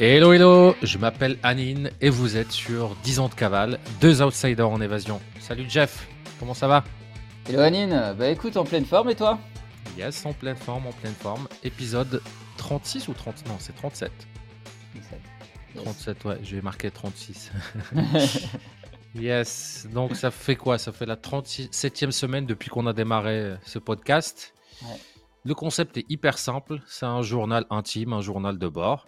Hello hello, je m'appelle Anine et vous êtes sur 10 ans de cavale, deux outsiders en évasion. Salut Jeff, comment ça va? Hello Anine, bah écoute en pleine forme et toi? Yes, en pleine forme, en pleine forme. Épisode 36 ou 30 Non, c'est 37. 17. 37, ouais, je vais marquer 36. yes, donc ça fait quoi? Ça fait la 37e semaine depuis qu'on a démarré ce podcast. Ouais. Le concept est hyper simple, c'est un journal intime, un journal de bord,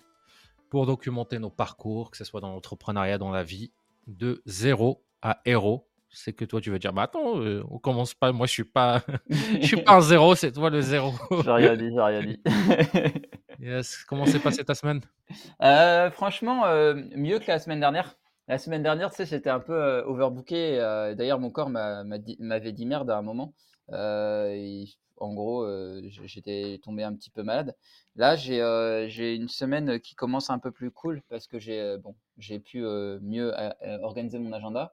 pour documenter nos parcours, que ce soit dans l'entrepreneuriat, dans la vie, de zéro à héros. C'est que toi tu veux dire, bah attends, euh, on commence pas, moi je suis pas, je suis pas un zéro, c'est toi le zéro. J'ai rien dit, j'ai rien dit. yes, comment s'est passée ta semaine? Euh, franchement, euh, mieux que la semaine dernière. La semaine dernière, tu sais, j'étais un peu euh, overbooké. D'ailleurs, mon corps m'avait dit merde à un moment. Euh, en gros, euh, j'étais tombé un petit peu malade. Là, j'ai euh, une semaine qui commence un peu plus cool parce que j'ai euh, bon, pu euh, mieux euh, euh, organiser mon agenda.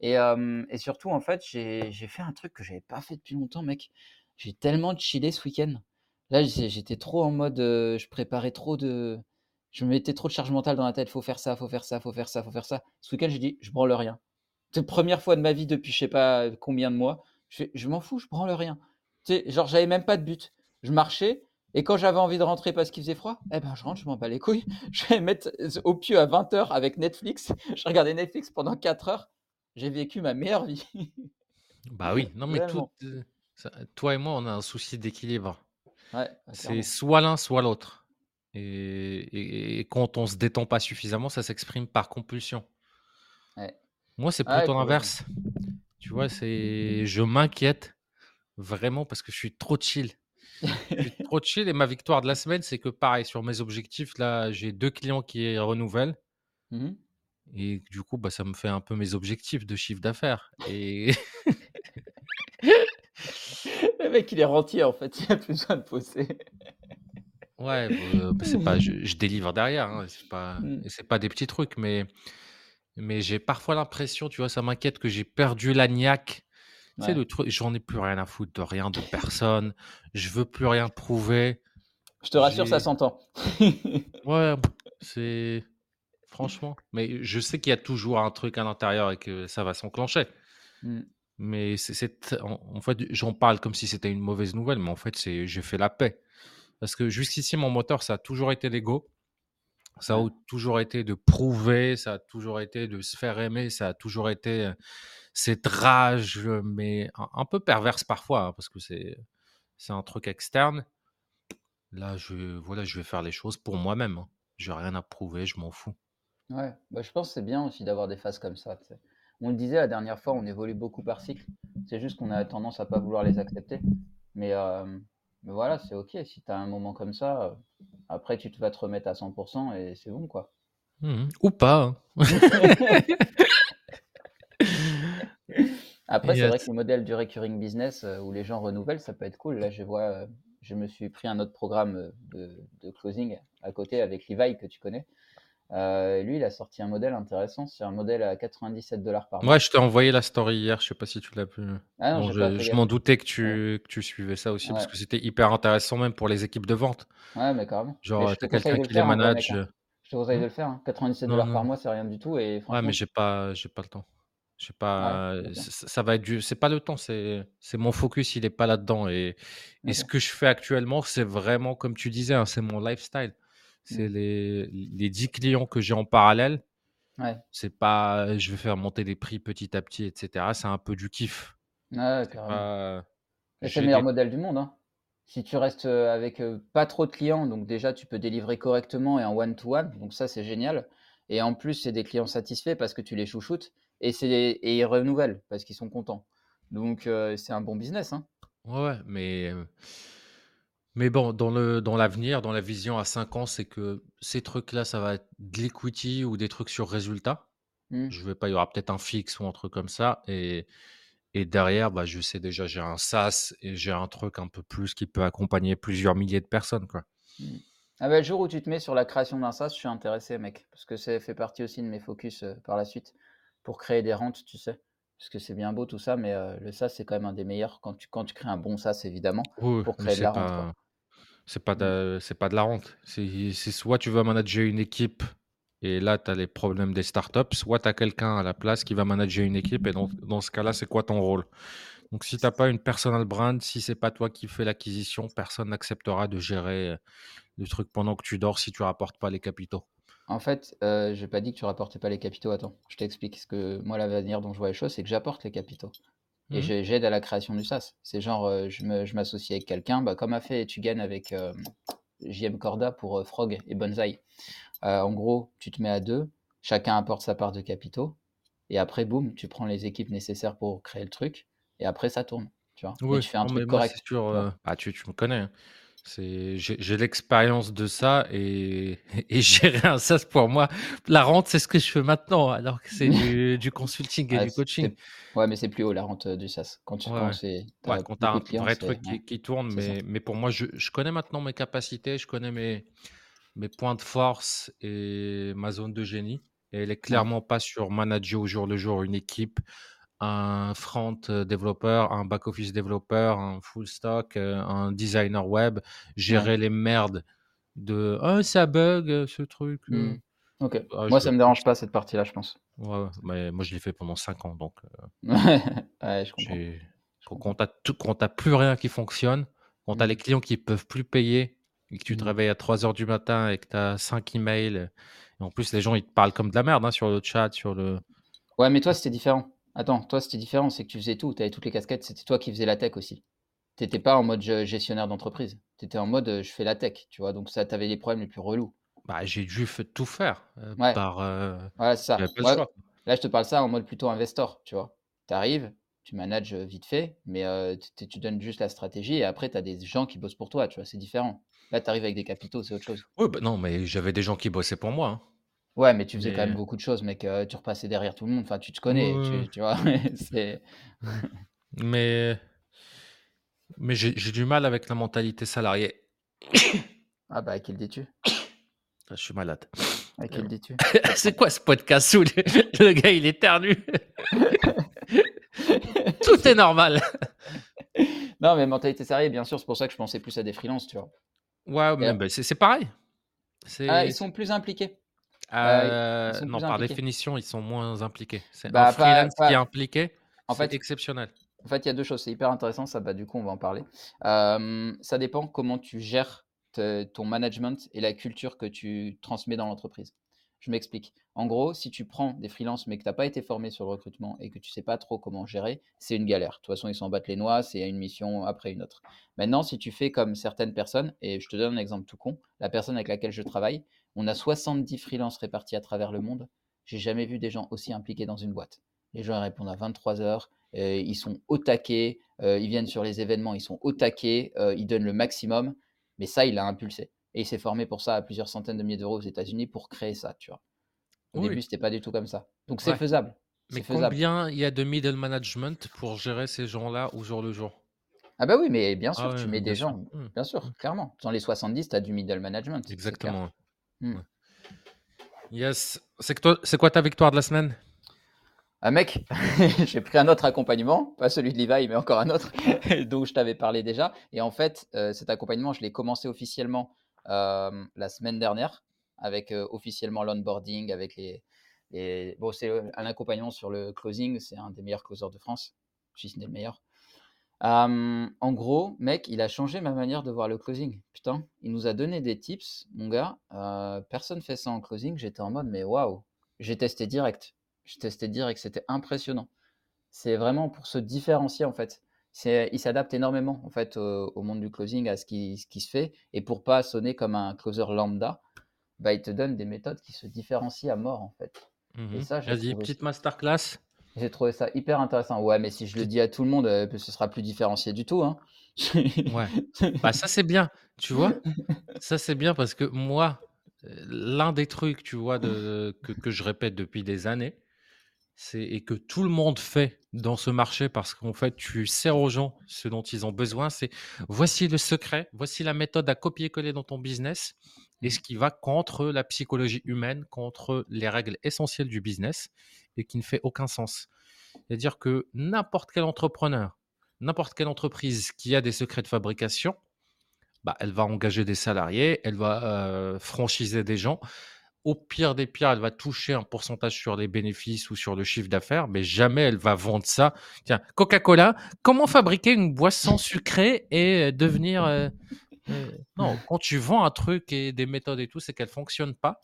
Et, euh, et surtout, en fait, j'ai fait un truc que j'avais pas fait depuis longtemps, mec. J'ai tellement chillé ce week-end. Là, j'étais trop en mode, euh, je préparais trop de, je me mettais trop de charge mentale dans la tête. Faut faire ça, faut faire ça, faut faire ça, faut faire ça. Ce week-end, j'ai dit, je branle rien. C'est la première fois de ma vie depuis je sais pas combien de mois. Je, je m'en fous, je branle rien. Tu sais, genre, j'avais même pas de but. Je marchais et quand j'avais envie de rentrer parce qu'il faisait froid, eh ben, je rentre, je m'en bats les couilles. Je vais mettre au pieu à 20h avec Netflix. Je regardais Netflix pendant 4 heures. J'ai vécu ma meilleure vie. Bah oui, non mais tout, euh, toi et moi on a un souci d'équilibre. Ouais, C'est soit l'un, soit l'autre. Et, et- et quand on se détend pas suffisamment, ça s'exprime par compulsion. Ouais. Moi, c'est Ah ouais, plutôt l'inverse. Tu vois, c'est je m'inquiète vraiment parce que je suis trop chill. Je suis trop chill et ma victoire de la semaine, c'est que pareil, sur mes objectifs, là, j'ai deux clients qui renouvellent Mhm. et du coup, bah, ça me fait un peu mes objectifs de chiffre d'affaires. Et Le mec, il est rentier en fait. Il a plus besoin de bosser. ouais, bah, bah, c'est pas, je, je délivre derrière, hein, c'est pas, Mm. c'est pas des petits trucs, mais, mais j'ai parfois l'impression, tu vois, ça m'inquiète que j'ai perdu la niaque. Tu sais, Ouais. le truc, j'en ai plus rien à foutre de rien, de personne. Je veux plus rien prouver. Je te rassure, ça J'ai, s'entend. ouais, c'est franchement. Mais je sais qu'il y a toujours un truc à l'intérieur et que ça va s'enclencher. Mm. Mais c'est, c'est- en, en fait, j'en parle comme si c'était une mauvaise nouvelle, mais en fait, c'est, j'ai fait la paix. Parce que jusqu'ici, mon moteur, ça a toujours été l'ego. Ça Ouais. a toujours été de prouver, ça a toujours été de se faire aimer, ça a toujours été euh, cette rage, mais un, un peu perverse parfois, hein, parce que c'est, c'est un truc externe. Là, je, voilà, je vais faire les choses pour moi-même. Hein. J'ai rien à prouver, je m'en fous. Ouais, bah, je pense que c'est bien aussi d'avoir des phases comme ça. On le disait la dernière fois, on évolue beaucoup par cycle. C'est juste qu'on a tendance à pas vouloir les accepter. Mais, euh, mais voilà, c'est ok. Si tu as un moment comme ça, euh, après tu te vas te remettre à 100% et c'est bon quoi. Mhm. Ou pas. hein. Après, c'est vrai que le modèle du recurring business euh, où les gens renouvellent, ça peut être cool. Là, je vois, euh, je me suis pris un autre programme euh, de, de closing à côté avec Levi que tu connais. Euh, lui, il a sorti un modèle intéressant. C'est un modèle à 97 dollars par mois. Moi, je t'ai envoyé la story hier, je sais pas si tu l'as pu. Ah non, Bon, je, m'en doutais que Ouais, tu, que tu suivais ça aussi, parce ouais, que c'était hyper intéressant même pour les équipes de vente. ouais, mais carrément. Genre, t'as quelqu'un qui les hein, manage. hein. Je te conseille hmm de le faire. hein. 97 Non, dollars par mois, c'est rien du tout. Et Ouais, mais franchement, j'ai pas, j'ai pas le temps. J'ai ouais, pas, ok. ça, ça va être du, c'est pas le temps, c'est, c'est mon focus, il est pas là-dedans. Et, et ce que je fais actuellement, c'est vraiment, comme tu disais, hein, c'est mon lifestyle. C'est Hmm. les, les 10 clients que j'ai en parallèle. Ouais, C'est pas, je vais faire monter les prix petit à petit, etc. C'est un peu du kiff. ouais, C'est pas, le meilleur des, modèle du monde. hein. Si tu restes avec pas trop de clients, donc déjà tu peux délivrer correctement et en one-to-one, donc ça c'est génial. Et en plus, c'est des clients satisfaits parce que tu les chouchoutes et, et ils renouvellent parce qu'ils sont contents. Donc euh, c'est un bon business. Hein. ouais, mais, euh, mais bon, dans le, dans l'avenir, dans la vision à 5 ans, c'est que ces trucs-là, ça va être de l'equity ou des trucs sur résultat. Hmm. Je vais pas, il y aura peut-être un fixe ou un truc comme ça. Et, et derrière, bah, je sais déjà, j'ai un SaaS et j'ai un truc un peu plus qui peut accompagner plusieurs milliers de personnes, quoi. Hmm. Ah bah, le jour où tu te mets sur la création d'un SaaS, je suis intéressé, mec, parce que ça fait partie aussi de mes focus euh, par la suite pour créer des rentes, tu sais. Parce que c'est bien beau tout ça, mais euh, le SaaS, c'est quand même un des meilleurs quand tu, quand tu crées un bon SaaS, évidemment, Oui, pour mais créer de c'est la rente, quoi. pas, C'est pas Mmh. de c'est pas de la rente. C'est c'est soit tu vas manager une équipe et là, tu as les problèmes des startups, soit tu as quelqu'un à la place qui va manager une équipe et dans dans ce cas-là, c'est quoi ton rôle? Donc si tu as pas une personal brand, si c'est pas toi qui fais l'acquisition, personne n'acceptera de gérer, le truc pendant que tu dors si tu rapportes pas les capitaux. En fait, heu, j'ai pas dit que tu rapportais pas les capitaux. Attends, je t'explique. Ce que moi, la manière dont je vois les choses, c'est que j'apporte les capitaux et Mmh je j'aide à la création du SaaS. C'est genre, heu, je je m'associe avec quelqu'un, bah, comme a fait Etugan avec, hem, JM Corda pour, heu, Frog et Bonsaï. Heu, en gros, tu te mets à 2, chacun apporte sa part de capitaux et après boum, tu prends les équipes nécessaires pour créer le truc et après ça tourne, tu vois? Oui, tu fais un truc correct, sûr, tu vois? heu, ah tu tu me connais, hein. J'ai j'ai l'expérience de ça et et gérer un SaaS pour moi, la rente, c'est ce que je fais maintenant alors que c'est du du consulting et Ouais, du coaching. ouais, mais c'est plus haut la rente, heu, du SaaS. Quand tu Ouais, c'est tu Ouais, as quand tu as un clients, vrai truc qui qui tourne, mais mais pour moi, je je connais maintenant mes capacités, je connais mes mes points de force et ma zone de génie. Et elle est Ouais, clairement pas sur manager au jour le jour une équipe, un front, heu, développeur, un back office développeur, un full stack, heu, un designer web, ouais. gérer les merdes de: «Oh ça bug, heu, ce truc, Mmh. heu». OK. Ah Moi, ça me dérange pas cette partie-là, je pense. Ouais, mais moi je l'ai fait pendant 5 ans donc Ouais, je comprends, je quand quand comprends. tu as tout quand tu as plus rien qui fonctionne, quand tu as les Mmh. clients qui peuvent plus payer et que tu te Mmh. réveilles à trois heures du matin et que tu as 5 emails, et en plus les gens ils te parlent comme de la merde, hein, sur le chat, sur le Ouais, mais toi, c'était différent. Attends, toi, c'était différent, c'est que tu faisais tout, tu avais toutes les casquettes, c'était toi qui faisais la tech aussi. Tu étais pas en mode ge gestionnaire d'entreprise. Tu étais en mode, je fais la tech, tu vois? Donc ça, tu avais les problèmes les plus relous. bah, j'ai dû f tout faire, heu, Ouais. par, Voilà, c'est ça. j'avais pas le Moi, choix. là, je te parle ça en mode plutôt investor, tu vois? Tu arrives, tu manages, vite fait, mais heu, tu tu tu donnes juste la stratégie et après tu as des gens qui bossent pour toi, tu vois? C'est différent. Là, tu arrives avec des capitaux, c'est autre chose. Ouais, bah, non, mais j'avais des gens qui bossaient pour moi, hein, Ouais, mais tu faisais quand même beaucoup de choses, mec, heu, tu repassais derrière tout le monde, enfin, tu te connais, ouais, tu tu vois? C'est. Mais mais j'ai j'ai du mal avec la mentalité salariée. ah bah, à qui le dis-tu? Je suis malade. À qui le dis-tu? C'est quoi ce podcast où le le gars il éternue? Tout est normal. Non, mais mentalité salariée, bien sûr, c'est pour ça que je pensais plus à des freelances, tu vois? Ouais, mais bah, c'est c'est pareil. ah, ils sont plus impliqués, sont non, par impliqués. définition, ils sont moins impliqués. C'est un Bah, pas freelance qui est pas impliqué, en c'est fait exceptionnel. En fait, il y a 2 choses, c'est hyper intéressant ça, bah, du coup, on va en parler. Ça dépend comment tu gères te ton management et la culture que tu transmets dans l'entreprise. Je m'explique. En gros, si tu prends des freelances, mais que tu as pas été formé sur le recrutement et que tu sais pas trop comment gérer, c'est une galère. De toute façon, ils s'en battent les noix, c'est une mission après une autre. Maintenant, si tu fais comme certaines personnes et je te donne un exemple tout con, la personne avec laquelle je travaille, on a 70 freelances répartis à travers le monde. J'ai jamais vu des gens aussi impliqués dans une boîte. Les gens, répondent à 23 heures, Heu, ils sont au taquet, heu, ils viennent sur les événements, ils sont au taquet, heu, ils donnent le maximum. Mais ça, il l'a impulsé et il s'est formé pour ça à plusieurs centaines de milliers d'euros aux États-Unis pour créer ça, tu vois? Au Oui, début, c'était pas du tout comme ça. Donc c'est ouais, faisable, mais faisable. combien il y a de middle management pour gérer ces gens-là au jour le jour? Ah bah oui, mais bien Ah sûr, ouais, tu mets des sûr. gens Mmh, bien mmh, sûr, clairement. Dans les 70, tu as du middle management, exactement, Ouais. Yes. C'est quoi ta victoire de la semaine? Ah mec, j'ai pris un autre accompagnement, pas celui de Levi, mais encore un autre dont je t'avais parlé déjà et en fait, heu, cet accompagnement, je l'ai commencé officiellement, hem, la semaine dernière avec, heu, officiellement l'onboarding avec les les bon, c'est, un accompagnement sur le closing, c'est un des meilleurs closers de France, si ce n'est le meilleur. Hem, en gros, mec, il a changé ma manière de voir le closing. Putain, il nous a donné des tips, mon gars, heu, personne fait ça en closing. J'étais en mode: «Mais waouh!» j'ai testé direct. J'ai testé direct, c'était impressionnant. C'est vraiment pour se différencier, en fait. Il s'adapte énormément, en fait, au au monde du closing, à ce qui ce qui se fait et pour pas sonner comme un closer lambda, bah, il te donne des méthodes qui se différencient à mort, en fait et ça, j'ai Vas-y, petite masterclass. J'ai trouvé ça hyper intéressant. Ouais, mais si je le dis à tout le monde, heu, ce sera plus différencié du tout, hein. ouais. Bah, ça, c'est bien, tu vois? Ça, c'est bien parce que moi, heu, l'un des trucs, tu vois, de que que je répète depuis des années, c'est et que tout le monde fait dans ce marché parce qu'en fait, tu sers aux gens ce dont ils ont besoin, c'est: «Voici le secret, voici la méthode à copier-coller dans ton business» et ce qui va contre la psychologie humaine, contre les règles essentielles du business et qui ne fait aucun sens. C'est-à-dire que n'importe quel entrepreneur, n'importe quelle entreprise qui a des secrets de fabrication bah, elle va engager des salariés, elle va euh, franchiser des gens. Au pire des pires, elle va toucher un pourcentage sur les bénéfices ou sur le chiffre d'affaires, mais jamais elle va vendre ça. Tiens, Coca-Cola, comment fabriquer une boisson sucrée et devenir... Euh, euh, non, quand tu vends un truc et des méthodes et tout, c'est qu'elle ne fonctionne pas?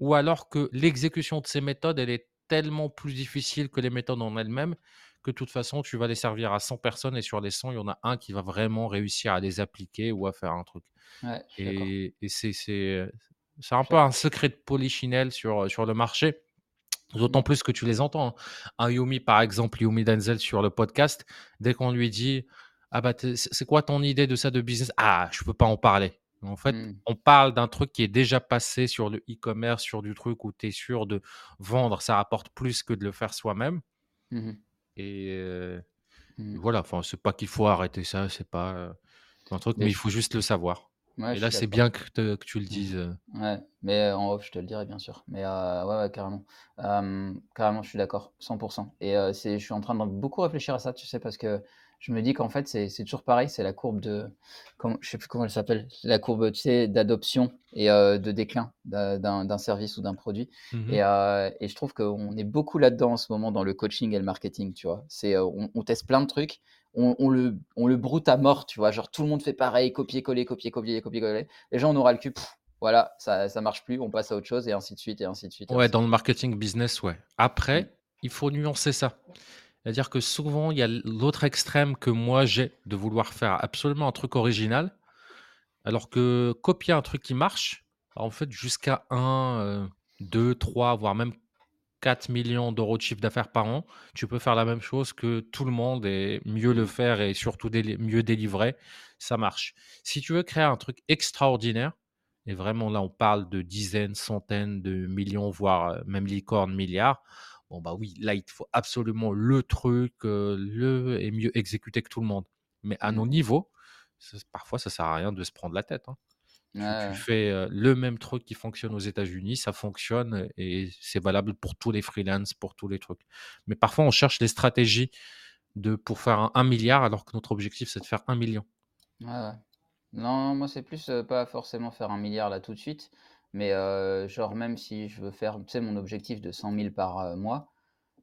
Ou alors que l'exécution de ces méthodes, elle est tellement plus difficile que les méthodes en elles-mêmes que de toute façon, tu vas les servir à 100 personnes et sur les 100, il y en a un qui va vraiment réussir à les appliquer ou à faire un truc. Ouais. Et, et c'est, c'est, c'est un peu un secret de polichinelle sur, sur le marché. Mmh. D'autant plus que tu les entends. hein. Un Yumi, par exemple, Yumi Denzel sur le podcast, dès qu'on lui dit Ah bah, c'est c'est quoi ton idée de ça de business? Ah, je peux pas en parler. En fait, Mmh. on parle d'un truc qui est déjà passé sur le e-commerce, sur du truc où tu es sûr de vendre, ça rapporte plus que de le faire soi-même. Mmh Et euh, Mmh. voilà, enfin, c'est pas qu'il faut arrêter ça, c'est pas euh, un truc, Mais mais il faut juste le savoir. ouais, Et là, c'est bien que, te- que tu le dises. euh. Ouais, mais en off, je te le dirai bien sûr. Mais heu, ouais, ouais, carrément. Carrément, je suis d'accord, 100% et je suis en train de beaucoup réfléchir à ça, tu sais? Parce que je me dis qu'en fait, c'est c'est toujours pareil, c'est la courbe de comment je sais plus comment elle s'appelle, la courbe, tu sais, d'adoption et heu, de déclin d'un service ou d'un produit et heu et je trouve qu'on est beaucoup là-dedans en ce moment dans le coaching et le marketing, tu vois? C'est, heu, on on teste plein de trucs, on on le on le broute à mort, tu vois? Genre tout le monde fait pareil, copier-coller, copier-coller, copier-coller. Les gens, on aura le cul, pff, voilà, ça ça marche plus, on passe à autre chose et ainsi de suite et ainsi de suite Ouais, dans le marketing business, ouais. Mmh. Après, il faut nuancer ça. C'est-à-dire que souvent, il y a l'autre extrême que moi j'ai de vouloir faire absolument un truc original, alors que copier un truc qui marche, bah, en fait, jusqu'à 1, 2, 3, voire même 4 millions d'euros de chiffre d'affaires par an, tu peux faire la même chose que tout le monde et mieux le faire et surtout mieux délivrer, ça marche. Si tu veux créer un truc extraordinaire, et vraiment là on parle de dizaines, centaines de millions, voire euh, même licornes, milliards, bon bah oui, là il faut absolument le truc, euh, le et mieux exécuter que tout le monde. Mais à Mmh. nos niveaux, ça- parfois ça sert à rien de se prendre la tête. hein. Ouais, Tu, fais euh, le même truc qui fonctionne aux États-Unis, ça fonctionne et c'est valable pour tous les freelances, pour tous les trucs. Mais parfois, on cherche des stratégies de, pour faire un, un milliard alors que notre objectif, c'est de faire un million. Ouais, ouais. Non, moi, c'est plus, pas forcément faire un milliard là tout de suite, mais heu, genre même si je veux faire, tu sais, mon objectif de cent mille par, heu, mois,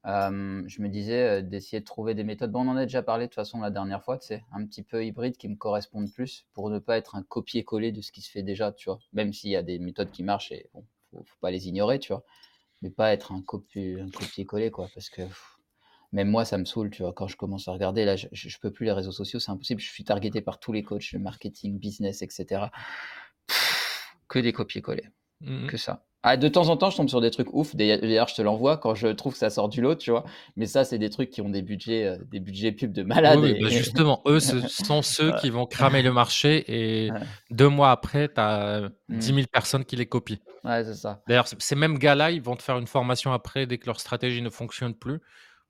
je me disais, heu, d'essayer de trouver des méthodes bon, on en a déjà parlé de toute façon la dernière fois, tu sais, un petit peu hybride qui me correspondent plus pour ne pas être un copier-coller de ce qui se fait déjà, tu vois? Même s'il y a des méthodes qui marchent et bon, faut faut pas les ignorer, tu vois? Mais pas être un copier un copier-coller, quoi, parce que même moi, ça me saoule, tu vois? Quand je commence à regarder, là, je je peux plus les réseaux sociaux, c'est impossible. Je suis targeté par tous les coachs, marketing, business, et cetera. Que des copier-coller, Mhm. que ça. Ah, de temps en temps, je tombe sur des trucs ouf. D'ailleurs, je te l'envoie quand je trouve que ça sort du lot, tu vois? Mais ça, c'est des trucs qui ont des budgets, heu, des budgets pub de malade oui, et bah justement, eux, ce sont ceux qui vont cramer le marché et deux mois après, tu as 10 Mmh. 000 personnes qui les copient. Ouais, c'est ça. D'ailleurs, ces mêmes gars-là, ils vont te faire une formation après dès que leur stratégie ne fonctionne plus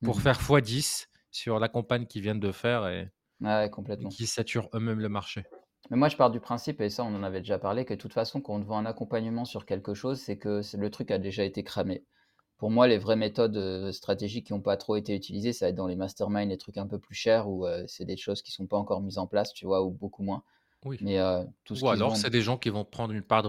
pour Mmh faire x10 sur la campagne qu'ils viennent de faire et, Ouais, et complètement. qui saturent eux-mêmes le marché. Mais moi, je pars du principe, et ça, on en avait déjà parlé, que de toute façon, quand on te vend un accompagnement sur quelque chose, c'est que c'est le truc a déjà été cramé. Pour moi, les vraies méthodes, heu, stratégiques qui ont pas trop été utilisées, ça va être dans les masterminds, les trucs un peu plus chers où, heu, c'est des choses qui sont pas encore mises en place, tu vois? Ou beaucoup moins. Oui. Mais, heu, tout ce Ou alors, c'est des gens qui vont prendre une part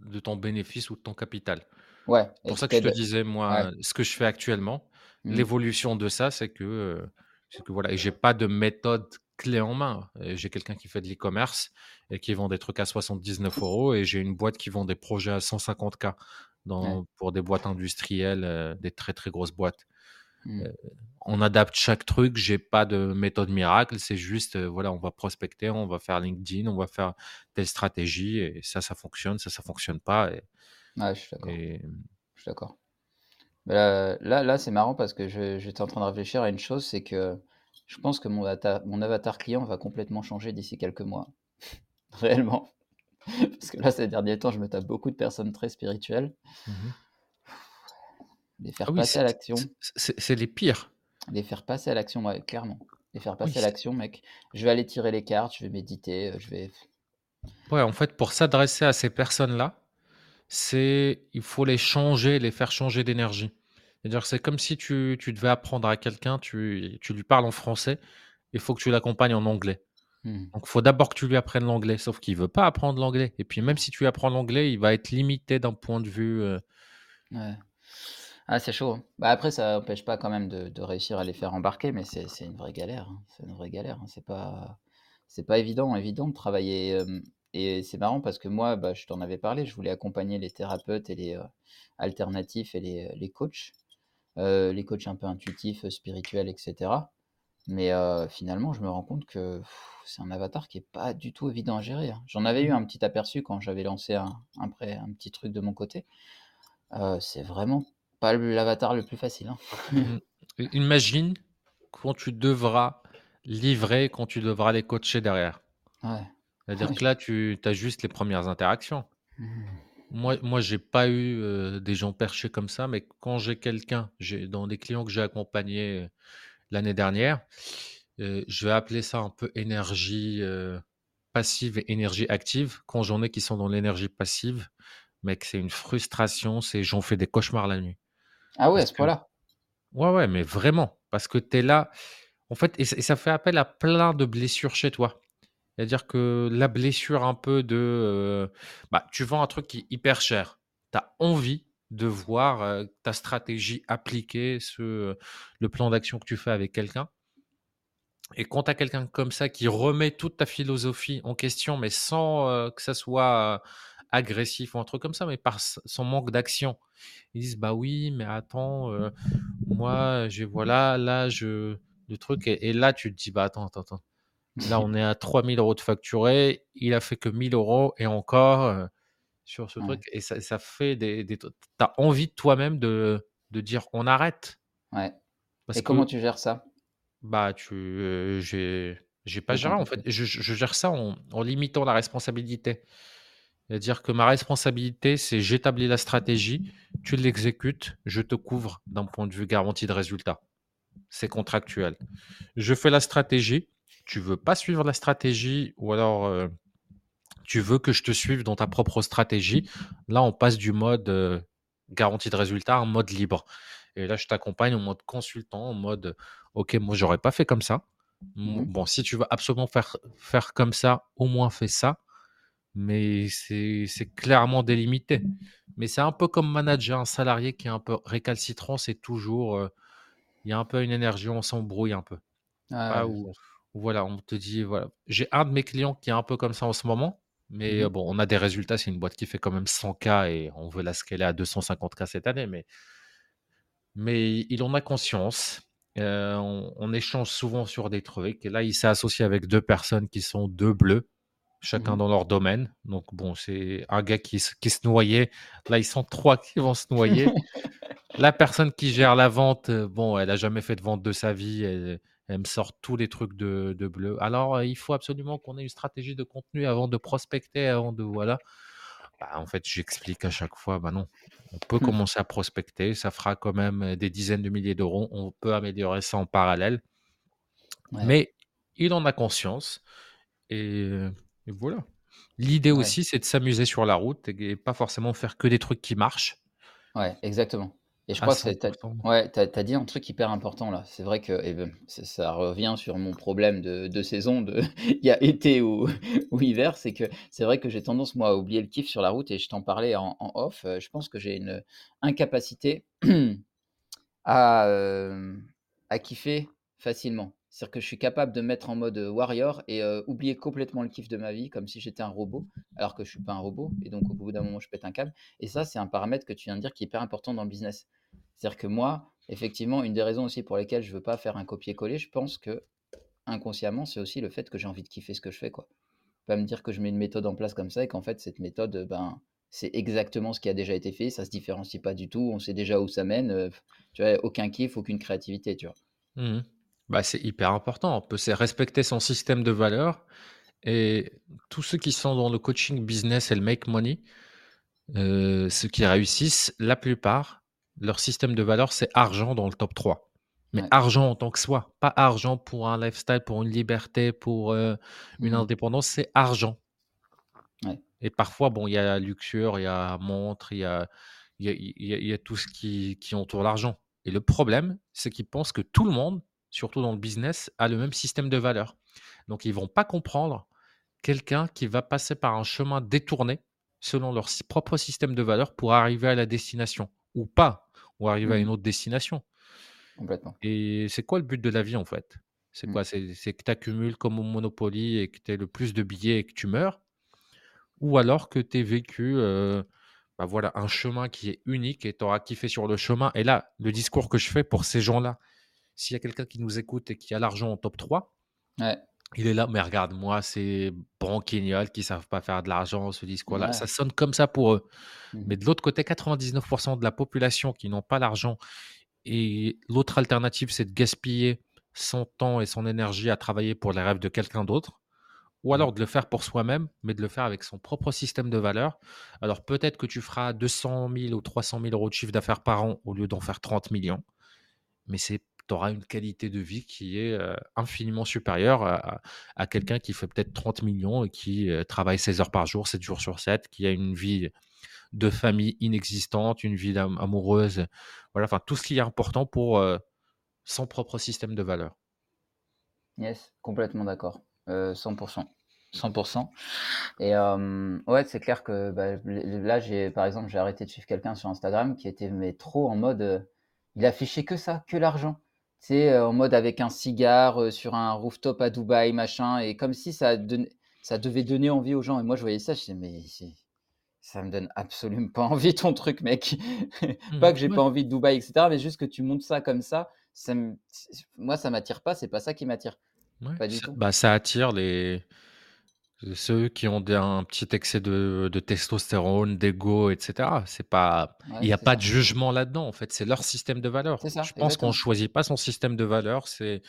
de ton bénéfice ou de ton capital. ouais, et Pour ça que je te disais, ouais. moi, ce que je fais actuellement, Mmh. l'évolution de ça, c'est que, c'est que voilà et j'ai pas de méthode clé en main. Heu, j'ai quelqu'un qui fait de l'e-commerce et qui vend des trucs à 79 € et j'ai une boîte qui vend des projets à 150 K Ouais. dans pour des boîtes industrielles, heu, des très, très grosses boîtes. Mmh. Heu, on adapte chaque truc, j'ai pas de méthode miracle, c'est juste, heu, voilà, on va prospecter, on va faire LinkedIn, on va faire telle stratégie et ça, ça fonctionne, ça, ça fonctionne pas et Ouais, je suis d'accord, et je suis d'accord. Là là là, c'est marrant parce que j'étais en train de réfléchir à une chose, c'est que je pense que mon ata mon avatar client va complètement changer d'ici quelques mois. Réellement. Parce que là, ces derniers temps, je me tape beaucoup de personnes très spirituelles. mmh Les Ah faire oui, passer à l'action, c'est les pires. les faire passer à l'action, ouais, clairement. Les faire Oui, passer à l'action, mec. Je vais aller tirer les cartes, je vais méditer, heu, je vais ouais, en fait, pour s'adresser à ces personnes-là, c'est il faut les changer, les faire changer d'énergie. C'est-à-dire que c'est comme si tu tu devais apprendre à quelqu'un, tu tu lui parles en français, il faut que tu l'accompagnes en anglais. Mmh. Donc, il faut d'abord que tu lui apprennes l'anglais, sauf qu'il veut pas apprendre l'anglais et puis même si tu lui apprends l'anglais, il va être limité d'un point de vue, Ouais. Ah, c'est chaud, hein. Bah, après ça empêche pas quand même de de réussir à les faire embarquer, mais c'est une vraie galère, hein. C'est une vraie galère, hein. C'est pas pas évident évident de travailler, et c'est marrant parce que moi, bah, je t'en avais parlé, je voulais accompagner les thérapeutes et les, heu, alternatifs et les, les coachs, heu, les coachs un peu intuitifs, heu, spirituels et cetera. Mais, heu, finalement, je me rends compte que c'est un avatar qui est pas du tout évident à gérer, hein. J'en avais eu Mmh. un petit aperçu quand j'avais lancé un un pré un petit truc de mon côté. C'est vraiment pas l'avatar le plus facile, hein. Mmh. Imagine quand tu devras livrer, quand tu devras les coacher derrière. Ouais. C'est-à-dire Ouais, que là, tu tu as juste les premières interactions. Mmh. Moi moi, j'ai pas eu, heu, des gens perchés comme ça, mais quand j'ai quelqu'un, j'ai dans les clients que j'ai accompagnés, heu, l'année dernière, heu, je vais appeler ça un peu énergie, passive et énergie active. Quand j'en ai qui sont dans l'énergie passive, mec, c'est une frustration, c'est j'en fais des cauchemars la nuit. Ah ouais, à ce point-là? ouais, ouais, mais vraiment, parce que tu es là, en fait et ça fait appel à plein de blessures chez toi. C'est-à-dire que la blessure un peu de, heu, bah, tu vends un truc qui est hyper cher. Tu as envie de voir, heu, ta stratégie appliquée, ce, le plan d'action que tu fais avec quelqu'un et quand tu as quelqu'un comme ça qui remet toute ta philosophie en question, mais sans, heu, que ça soit, agressif ou un truc comme ça, mais par son manque d'action. Ils disent: «Bah oui, mais attends, moi, j'ai voilà, là, je le truc» et là, tu te dis: «Bah attends, attends, attends». Là, on est à 3 000 € de facturé, il a fait que 1 000 € et encore, heu, sur ce Ouais. truc et ça ça fait des des tu as envie de toi-même de de dire: «On arrête». Ouais Parce et comment tu gères ça? bah, tu, heu, j'ai pas géré en fait, je je je gère ça en en limitant la responsabilité. C'est-à-dire que ma responsabilité, c'est j'établis la stratégie, tu l'exécutes, je te couvre d'un point de vue garantie de résultat. C'est contractuel. Je fais la stratégie, tu veux pas suivre la stratégie ou alors, heu, tu veux que je te suive dans ta propre stratégie. Là, on passe du mode, heu, garantie de résultat en mode libre et là, je t'accompagne en mode consultant, en mode, OK, moi, j'aurais pas fait comme ça. Mmh mh. bon, si tu veux absolument faire faire comme ça, au moins fais ça, mais c'est clairement délimité. Mais c'est un peu comme manager un salarié qui est un peu récalcitrant, c'est toujours, heu, il y a un peu une énergie, on s'embrouille un peu. Ah ouais, où voilà, on te dit voilà. J'ai un de mes clients qui est un peu comme ça en ce moment, Mmh mais heu, mh. bon, on a des résultats. C'est une boîte qui fait quand même 100 K et on veut la scaler à 250 K cette année, mais mais il en a conscience. Heu, on on échange souvent sur des trucs et là, il s'est associé avec 2 personnes qui sont 2 bleus, Mmh chacun dans leur domaine. Donc bon, c'est un gars qui se qui se noyait. Là, ils sont 3 qui vont se noyer. La personne qui gère la vente, heu, bon, elle a jamais fait de vente de sa vie, elle elle me sort tous les trucs de de bleu. Alors, il faut absolument qu'on ait une stratégie de contenu avant de prospecter, avant de voilà. Bah, en fait, j'explique à chaque fois, bah non, on peut commencer à prospecter, ça fera quand même, des dizaines de milliers d'euros. On peut améliorer ça en parallèle. Ouais, Mais il en a conscience et voilà. L'idée ouais, aussi, c'est de s'amuser sur la route et pas forcément faire que des trucs qui marchent ouais, exactement et je à crois que 100 c'est tu as %. ouais, as as dit un truc hyper important là. C'est vrai que et ben, ça revient sur mon problème de de saison de il y a été ou ou hiver, c'est que c'est vrai que j'ai tendance moi à oublier le kiff sur la route et je t'en parlais en en off, heu, je pense que j'ai une incapacité À, hem, à kiffer facilement. C'est-à-dire que je suis capable de me mettre en mode, heu, warrior et oublier complètement le kiff de ma vie comme si j'étais un robot, alors que je suis pas un robot et donc au bout d'un moment, je pète un câble et ça, c'est un paramètre que tu viens de dire qui est hyper important dans le business. C'est-à-dire que moi, effectivement, une des raisons aussi pour lesquelles je veux pas faire un copier-coller, je pense que inconsciemment, c'est aussi le fait que j'ai envie de kiffer ce que je fais, quoi. Pas me dire que je mets une méthode en place comme ça et qu'en fait cette méthode, heu, ben, c'est exactement ce qui a déjà été fait, ça se différencie pas du tout, on sait déjà où ça mène, heu, tu vois? Aucun kiff, aucune créativité, tu? Mmh Bah, c'est hyper important. On peut respecter son système de valeurs et tous ceux qui sont dans le coaching business et le make money, heu, ceux qui réussissent, la plupart, leur système de valeurs, c'est argent dans le top 3. Mais Ouais. argent en tant que soi, pas argent pour un lifestyle, pour une liberté, pour, une Mmh indépendance, c'est argent Ouais. et parfois, bon, il y a luxure, il y a montre, il y a y a il y a il y a tout ce qui qui entoure l'argent et le problème, c'est qu'ils pensent que tout le monde, surtout dans le business, a le même système de valeurs. Donc ils vont pas comprendre quelqu'un qui va passer par un chemin détourné selon leur propre système de valeurs pour arriver à la destination ou pas, ou arriver à une Mmh. autre destination. Complètement. Et c'est quoi le but de la vie, en fait? C'est Mmh. quoi? C'est que tu accumules comme au Monopoly et que tu aies le plus de billets et que tu meurs? Ou alors que tu aies vécu, heu, bah, voilà, un chemin qui est unique et tu auras kiffé sur le chemin? Et là, le discours que je fais pour ces gens-là, s'il y a quelqu'un qui nous écoute et qui a l'argent en top 3, Ouais. Il est là: «Mais regarde, moi, ces branquignoles qui savent pas faire de l'argent, ce discours-là», ça sonne comme ça pour eux. Mmh Mais de l'autre côté, 99% de la population qui n'ont pas l'argent et l'autre alternative, c'est de gaspiller son temps et son énergie à travailler pour les rêves de quelqu'un d'autre ou Mmh. alors de le faire pour soi-même, mais de le faire avec son propre système de valeurs. Alors peut-être que tu feras 200 000 ou 300 000 euros de chiffre d'affaires par an au lieu d'en faire 30 millions, mais c'est tu auras une qualité de vie qui est, infiniment supérieure à à à quelqu'un qui fait peut-être 30 millions et qui, travaille 16 heures par jour, 7 jours sur 7, qui a une vie de famille inexistante, une vie amoureuse, voilà, enfin tout ce qui est important pour, son propre système de valeurs. Yes, complètement d'accord, heu, 100% 100% et hem, ouais, c'est clair que, bah, là, j'ai par exemple, j'ai arrêté de suivre quelqu'un sur Instagram qui était mais trop en mode, il affichait que ça, que l'argent. Tu sais, heu, en mode avec un cigare, sur un rooftop à Dubaï, machin et comme si ça ça devait donner envie aux gens et moi, je voyais ça, je disais: «Mais c'est ça me donne absolument pas envie ton truc mec». Pas Mmh que j'ai Ouais, pas envie de Dubaï et cetera, mais juste que tu montes ça comme ça, ça moi, ça m'attire pas, c'est pas ça qui m'attire, ouais, pas du tout. bah, ça attire les ceux qui ont des un petit excès de de testostérone, d'ego et cetera. C'est pas Ouais, il y a c'est pas de ça. jugement là-dedans, en fait, c'est leur système de valeurs. C'est ça, Je pense qu'on exactement. choisit pas son système de valeurs, c'est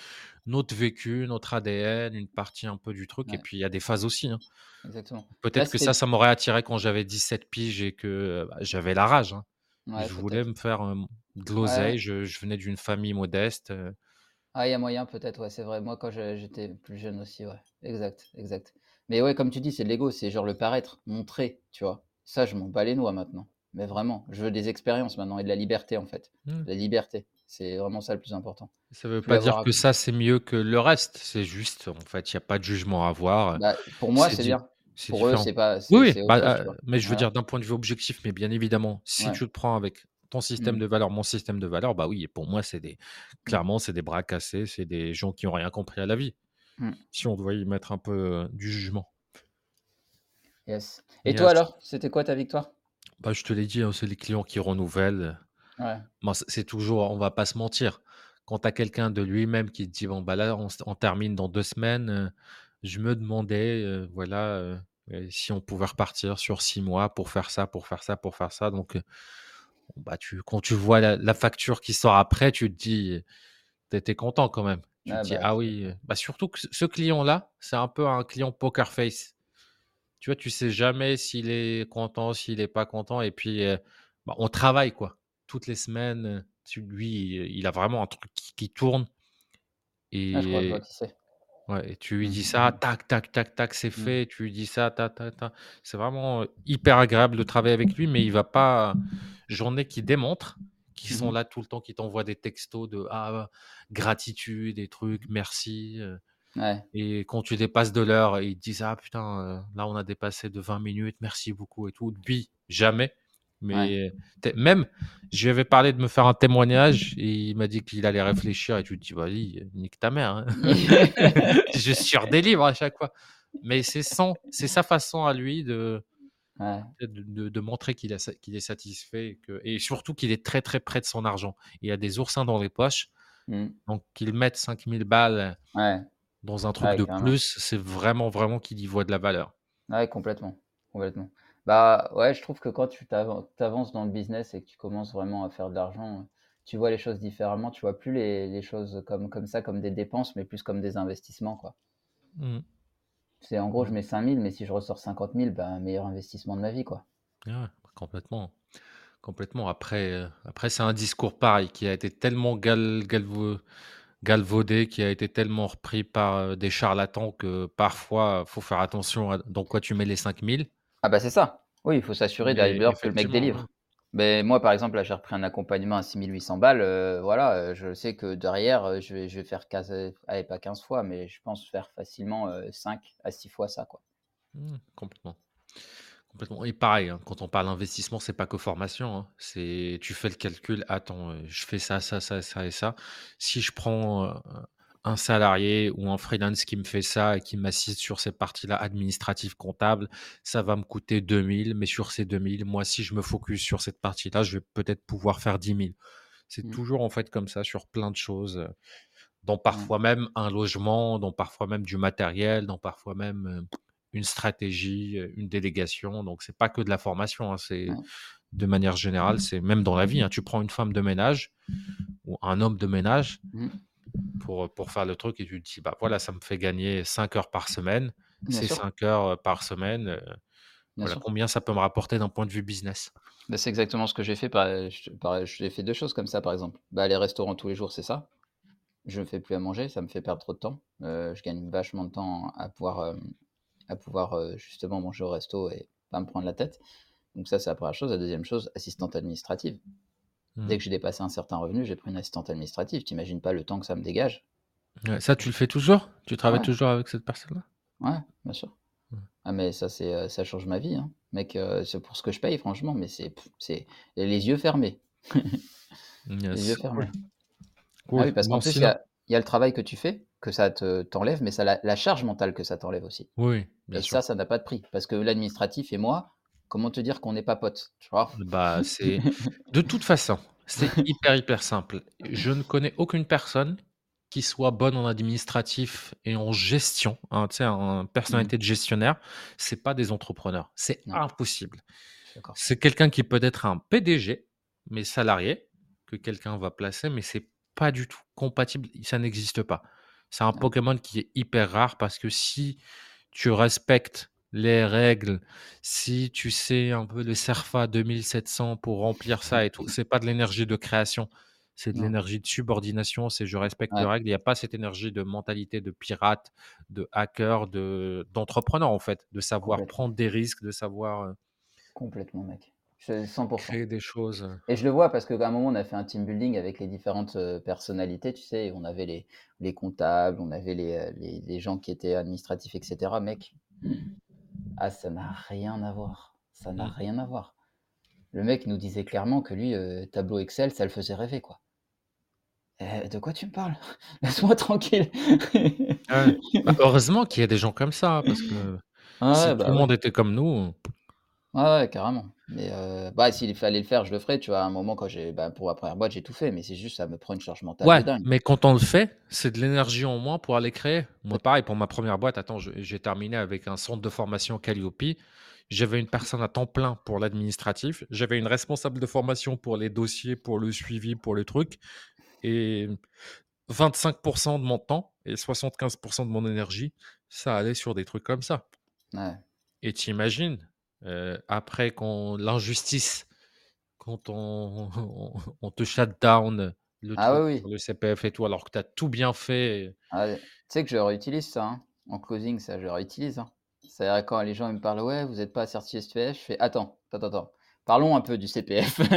notre vécu, notre ADN, une partie un peu du truc et Ouais, puis il y a des phases aussi, hein. exactement. Là, Peut-être que ça, c'était ça m'aurait attiré quand j'avais 17 piges et que, bah, j'avais la rage, hein. ouais, Je voulais peut-être. me faire, hem, de Ouais, l'oseille, je je venais d'une famille modeste, heu, ah, il y a moyen peut-être, ouais, c'est vrai. Moi, quand je j'étais plus jeune aussi, ouais. Exact, exact. Mais ouais, comme tu dis, c'est de l'ego, c'est genre le paraître, montrer, tu vois? Ça, je m'en bats les noix maintenant. Mais vraiment, je veux des expériences maintenant et de la liberté, en fait. mmh, La liberté, c'est vraiment ça le plus important. ça veut Plus pas dire que ça, c'est mieux que le reste, c'est juste, en fait, il y a pas de jugement à avoir, bah, pour moi, C'est bien. Pour eux, c'est pas Oui, autre bah, vois? mais je veux dire d'un point de vue objectif, mais bien évidemment, si ouais. tu le prends avec ton système Mmh. de valeurs, mon système de valeurs, bah, oui, pour moi, c'est des Mmh. clairement, c'est des bras cassés, c'est des gens qui ont rien compris à la vie. Mmh. Si on doit y mettre un peu, heu, du jugement. Yes. Et toi alors, c'était quoi ta victoire? Bah, je te l'ai dit, hein, c'est les clients qui renouvellent. Ouais. C'est toujours on va pas se mentir. Quand tu as quelqu'un de lui-même qui te dit: «Bon, bah, là, on termine dans 2 semaines», heu, je me demandais, heu, voilà, si on pouvait repartir sur 6 mois pour faire ça, pour faire ça, pour faire ça donc bah, tu quand tu vois la la facture qui sort après, tu te dis tu es content quand même. Tu Ah te dis: bah, «Ah oui», bah, surtout que ce client-là, c'est un peu un client poker face. Tu vois, tu sais jamais s'il est content, s'il est pas content et puis, bah, on travaille quoi. Toutes les semaines, tu lui, il a vraiment un truc qui qui tourne Ah, je crois que je vois et qui c'est. ouais et tu lui Mmh dis mmh ça, mh. tac, tac, tac, tac, c'est Mmh. fait. Tu lui dis ça, ta, ta, ta. C'est vraiment, hyper agréable de travailler avec lui, mais il va pas ai qui démontrent, qui Mmh sont là tout le temps, qui t'envoient des textos de: «Ah, gratitude» des trucs, «merci», Ouais, et quand tu dépasses de l'heure, ils te disent: «Ah putain, heu, là on a dépassé de 20 minutes, merci beaucoup et tout». Lui, jamais, mais même, je lui avais parlé de me faire un témoignage et il m'a dit qu'il allait réfléchir et tu te dis: «Vas-y, nique ta mère, hein». Je surdélivre à chaque fois, mais c'est son c'est sa façon à lui de Ouais. de de de montrer qu'il est satisfait et que et surtout qu'il est très, très près de son argent. Il a des oursins dans les poches, Mmh. donc qu'il mette 5 000 balles Ouais, dans un truc ouais, de carrément. plus, c'est vraiment, vraiment qu'il y voit de la valeur. Ouais, complètement, complètement. Bah, ouais, je trouve que quand tu t'avan tu avances dans le business et que tu commences vraiment à faire de l'argent, tu vois les choses différemment. Tu vois plus les les choses comme comme ça, comme des dépenses, mais plus comme des investissements, quoi. Mmh. C'est en gros, je mets 5 000, mais si je ressors 50 000, bah, meilleur investissement de ma vie, quoi. Ouais, complètement, complètement. Après, heu, après c'est un discours pareil qui a été tellement gal galvau galvaudé, qui a été tellement repris par, heu, des charlatans que parfois, faut faire attention à dans quoi tu mets les 5 000. Ah bah, c'est ça. Oui, il faut s'assurer d'abord que le mec délivre. Beh, moi, par exemple, là, j'ai repris un accompagnement à 6 800 balles, heu, voilà, heu, je sais que derrière, heu, je vais faire quinze heu, allez, pas 15 fois, mais je pense faire facilement, heu, 5 à 6 fois ça, quoi. Mmh, complètement. Complètement et pareil, hein, quand on parle investissement, c'est pas que formation, hein. C'est tu fais le calcul: «Attends, je fais ça, ça, ça, ça et ça. Si je prends, un salarié ou un freelance qui me fait ça et qui m'assiste sur ces parties-là administratives, comptables, ça va me coûter 2 000, mais sur ces 2 000, moi, si je me focus sur cette partie-là, je vais peut-être pouvoir faire 10 000». C'est Mmh. toujours, en fait, comme ça sur plein de choses, dont Ouais. parfois même un logement, dont parfois même du matériel, dont parfois même, une stratégie, une délégation. Donc c'est pas que de la formation, hein, c'est Ouais. de manière générale, c'est même dans la vie, hein. Tu prends une femme de ménage ou un homme de ménage Mmh. Pour, pour faire le truc et tu te dis: «Bah, voilà, ça me fait gagner 5 heures par semaine. Bien Ces sûr, 5 heures, heu, par semaine, voilà combien ça peut me rapporter d'un point de vue business». Bah, c'est exactement ce que j'ai fait, par je par j'ai fait 2 choses comme ça, par exemple. Bah, les restaurants tous les jours, c'est ça. Je ne fais plus à manger, ça me fait perdre trop de temps. Je gagne vachement de temps à pouvoir, à pouvoir, justement manger au resto et pas me prendre la tête. Donc ça, c'est la première chose. La deuxième chose, assistante administrative. Mmh. Dès que j'ai dépassé un certain revenu, j'ai pris une assistante administrative. Tu imagines pas le temps que ça me dégage. Ouais, ça, tu le fais toujours? Tu travailles Ouais, toujours avec cette personne-là? ouais, bien sûr. Mmh. Ah mais ça c'est, heu, ça change ma vie, hein. Mec, heu, c'est pour ce que je paye franchement, mais c'est c'est les yeux fermés. Les yeux fermés. cool, Ah oui, parce qu'en plus il y y a le travail que tu fais, que ça te t'enlève, mais ça la la charge mentale que ça t'enlève aussi. oui, bien Et sûr. ça, ça n'a pas de prix. Parce que l'administratif et moi, comment te dire qu'on n'est pas potes, tu vois? Bah, c'est de toute façon, c'est hyper, hyper simple. Je ne connais aucune personne qui soit bonne en administratif et en gestion, hein, tu sais, en personnalité de gestionnaire, c'est pas des entrepreneurs. C'est Non, impossible. d'accord. C'est quelqu'un qui peut être un PDG, mais salarié, que quelqu'un va placer, mais c'est pas du tout compatible, ça n'existe pas. C'est un. Pokémon qui est hyper rare parce que si tu respectes les règles, si tu sais un peu le CERFA 2700 pour remplir ça et tout, c'est pas de l'énergie de création, c'est de l'énergie de subordination, c'est je respecte les règles. Il y a pas cette énergie de mentalité de pirate, de hacker, de d'entrepreneur en fait, de savoir prendre des risques, de savoir, heu, Complètement, mec. C'est 100 créer des choses, heu et je le vois parce qu'à un moment, on a fait un team building avec les différentes, heu, personnalités, tu sais? On avait les les comptables, on avait les, les les gens qui étaient administratifs et cetera, mec. Ah, ça n'a rien à voir. Ça n'a mmh. rien à voir. Le mec nous disait clairement que lui, heu, tableau Excel, ça le faisait rêver, quoi. Eh, de quoi tu me parles? Laisse-moi tranquille. Ouais. Bah, heureusement qu'il y a des gens comme ça, parce que Ouais, si tout bah, le ouais. monde était comme nous, Ouais, ouais, carrément. Mais, heu, bah, s'il fallait le faire, je le ferais, tu vois? À un moment, quand j'ai bah, pour la première boîte, j'ai tout fait, mais c'est juste, ça me prend une charge mentale de ouais, dingue. mais quand on le fait, c'est de l'énergie en moins pour aller créer. Moi, pareil, pour ma première boîte, attends, j'ai terminé avec un centre de formation Calliope. J'avais une personne à temps plein pour l'administratif. J'avais une responsable de formation pour les dossiers, pour le suivi, pour les trucs et 25% de mon temps et 75% de mon énergie, ça allait sur des trucs comme ça. Ouais. Et tu imagines, après qu'on l'injustice Quand on on on te shut down le Ah truc oui, sur oui. le CPF et tout, alors que tu as tout bien fait. Ah. Tu sais que je réutilise ça, hein. En closing, ça, je réutilise, hein. C'est-à-dire quand les gens ils me parlent: «Ouais, vous êtes pas certifié CPF», je fais: «Attends, attends, attends, parlons un peu du CPF».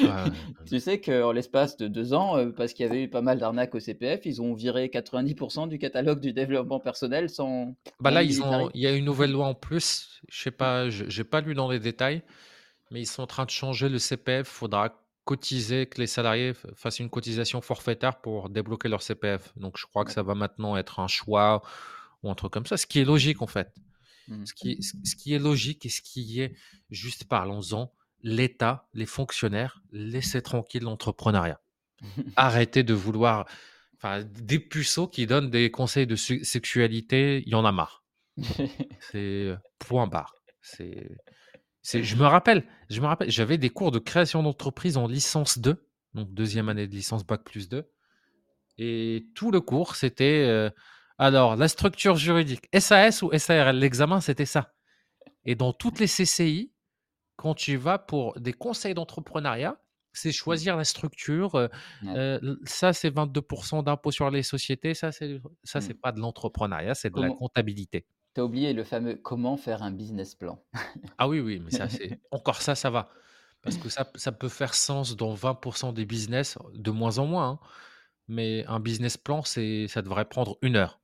Ouais, Tu sais qu'en l'espace de 2 ans, heu, parce qu'il y avait eu pas mal d'arnaques au CPF, ils ont viré 90% du catalogue du développement personnel sans bah, là, ils ont il y a une nouvelle loi en plus, je sais pas, j'ai pas lu dans les détails, mais ils sont en train de changer le CPF. Faudra cotiser, que les salariés fassent une cotisation forfaitaire pour débloquer leur CPF. Donc je crois que ça va maintenant être un choix ou un truc comme ça, ce qui est logique en fait. Mmh. Ce qui ce qui est logique et ce qui est juste parlons-en, l'État, les fonctionnaires, laissez tranquille l'entrepreneuriat. Arrêtez de vouloir enfin, des puceaux qui donnent des conseils de sexualité, il y en a marre. C'est, heu, point barre. C'est je me rappelle je me rappelle, j'avais des cours de création d'entreprise en licence 2, donc deuxième année de licence bac plus 2, et tout le cours, c'était, heu, alors la structure juridique, SAS ou SARL? L'examen, c'était ça et dans toutes les CCI, quand tu vas pour des conseils d'entrepreneuriat, c'est Mmh. choisir la structure, heu, l ça c'est 22% d'impôt sur les sociétés, ça c'est ça c'est Mmh. pas de l'entrepreneuriat, c'est de la comptabilité. tu as oublié le fameux comment faire un business plan. Ah oui, oui, mais ça c'est encore ça, ça va. Parce que ça ça peut faire sens dans 20% des business, de moins en moins, hein, mais un business plan, c'est ça devrait prendre une heure.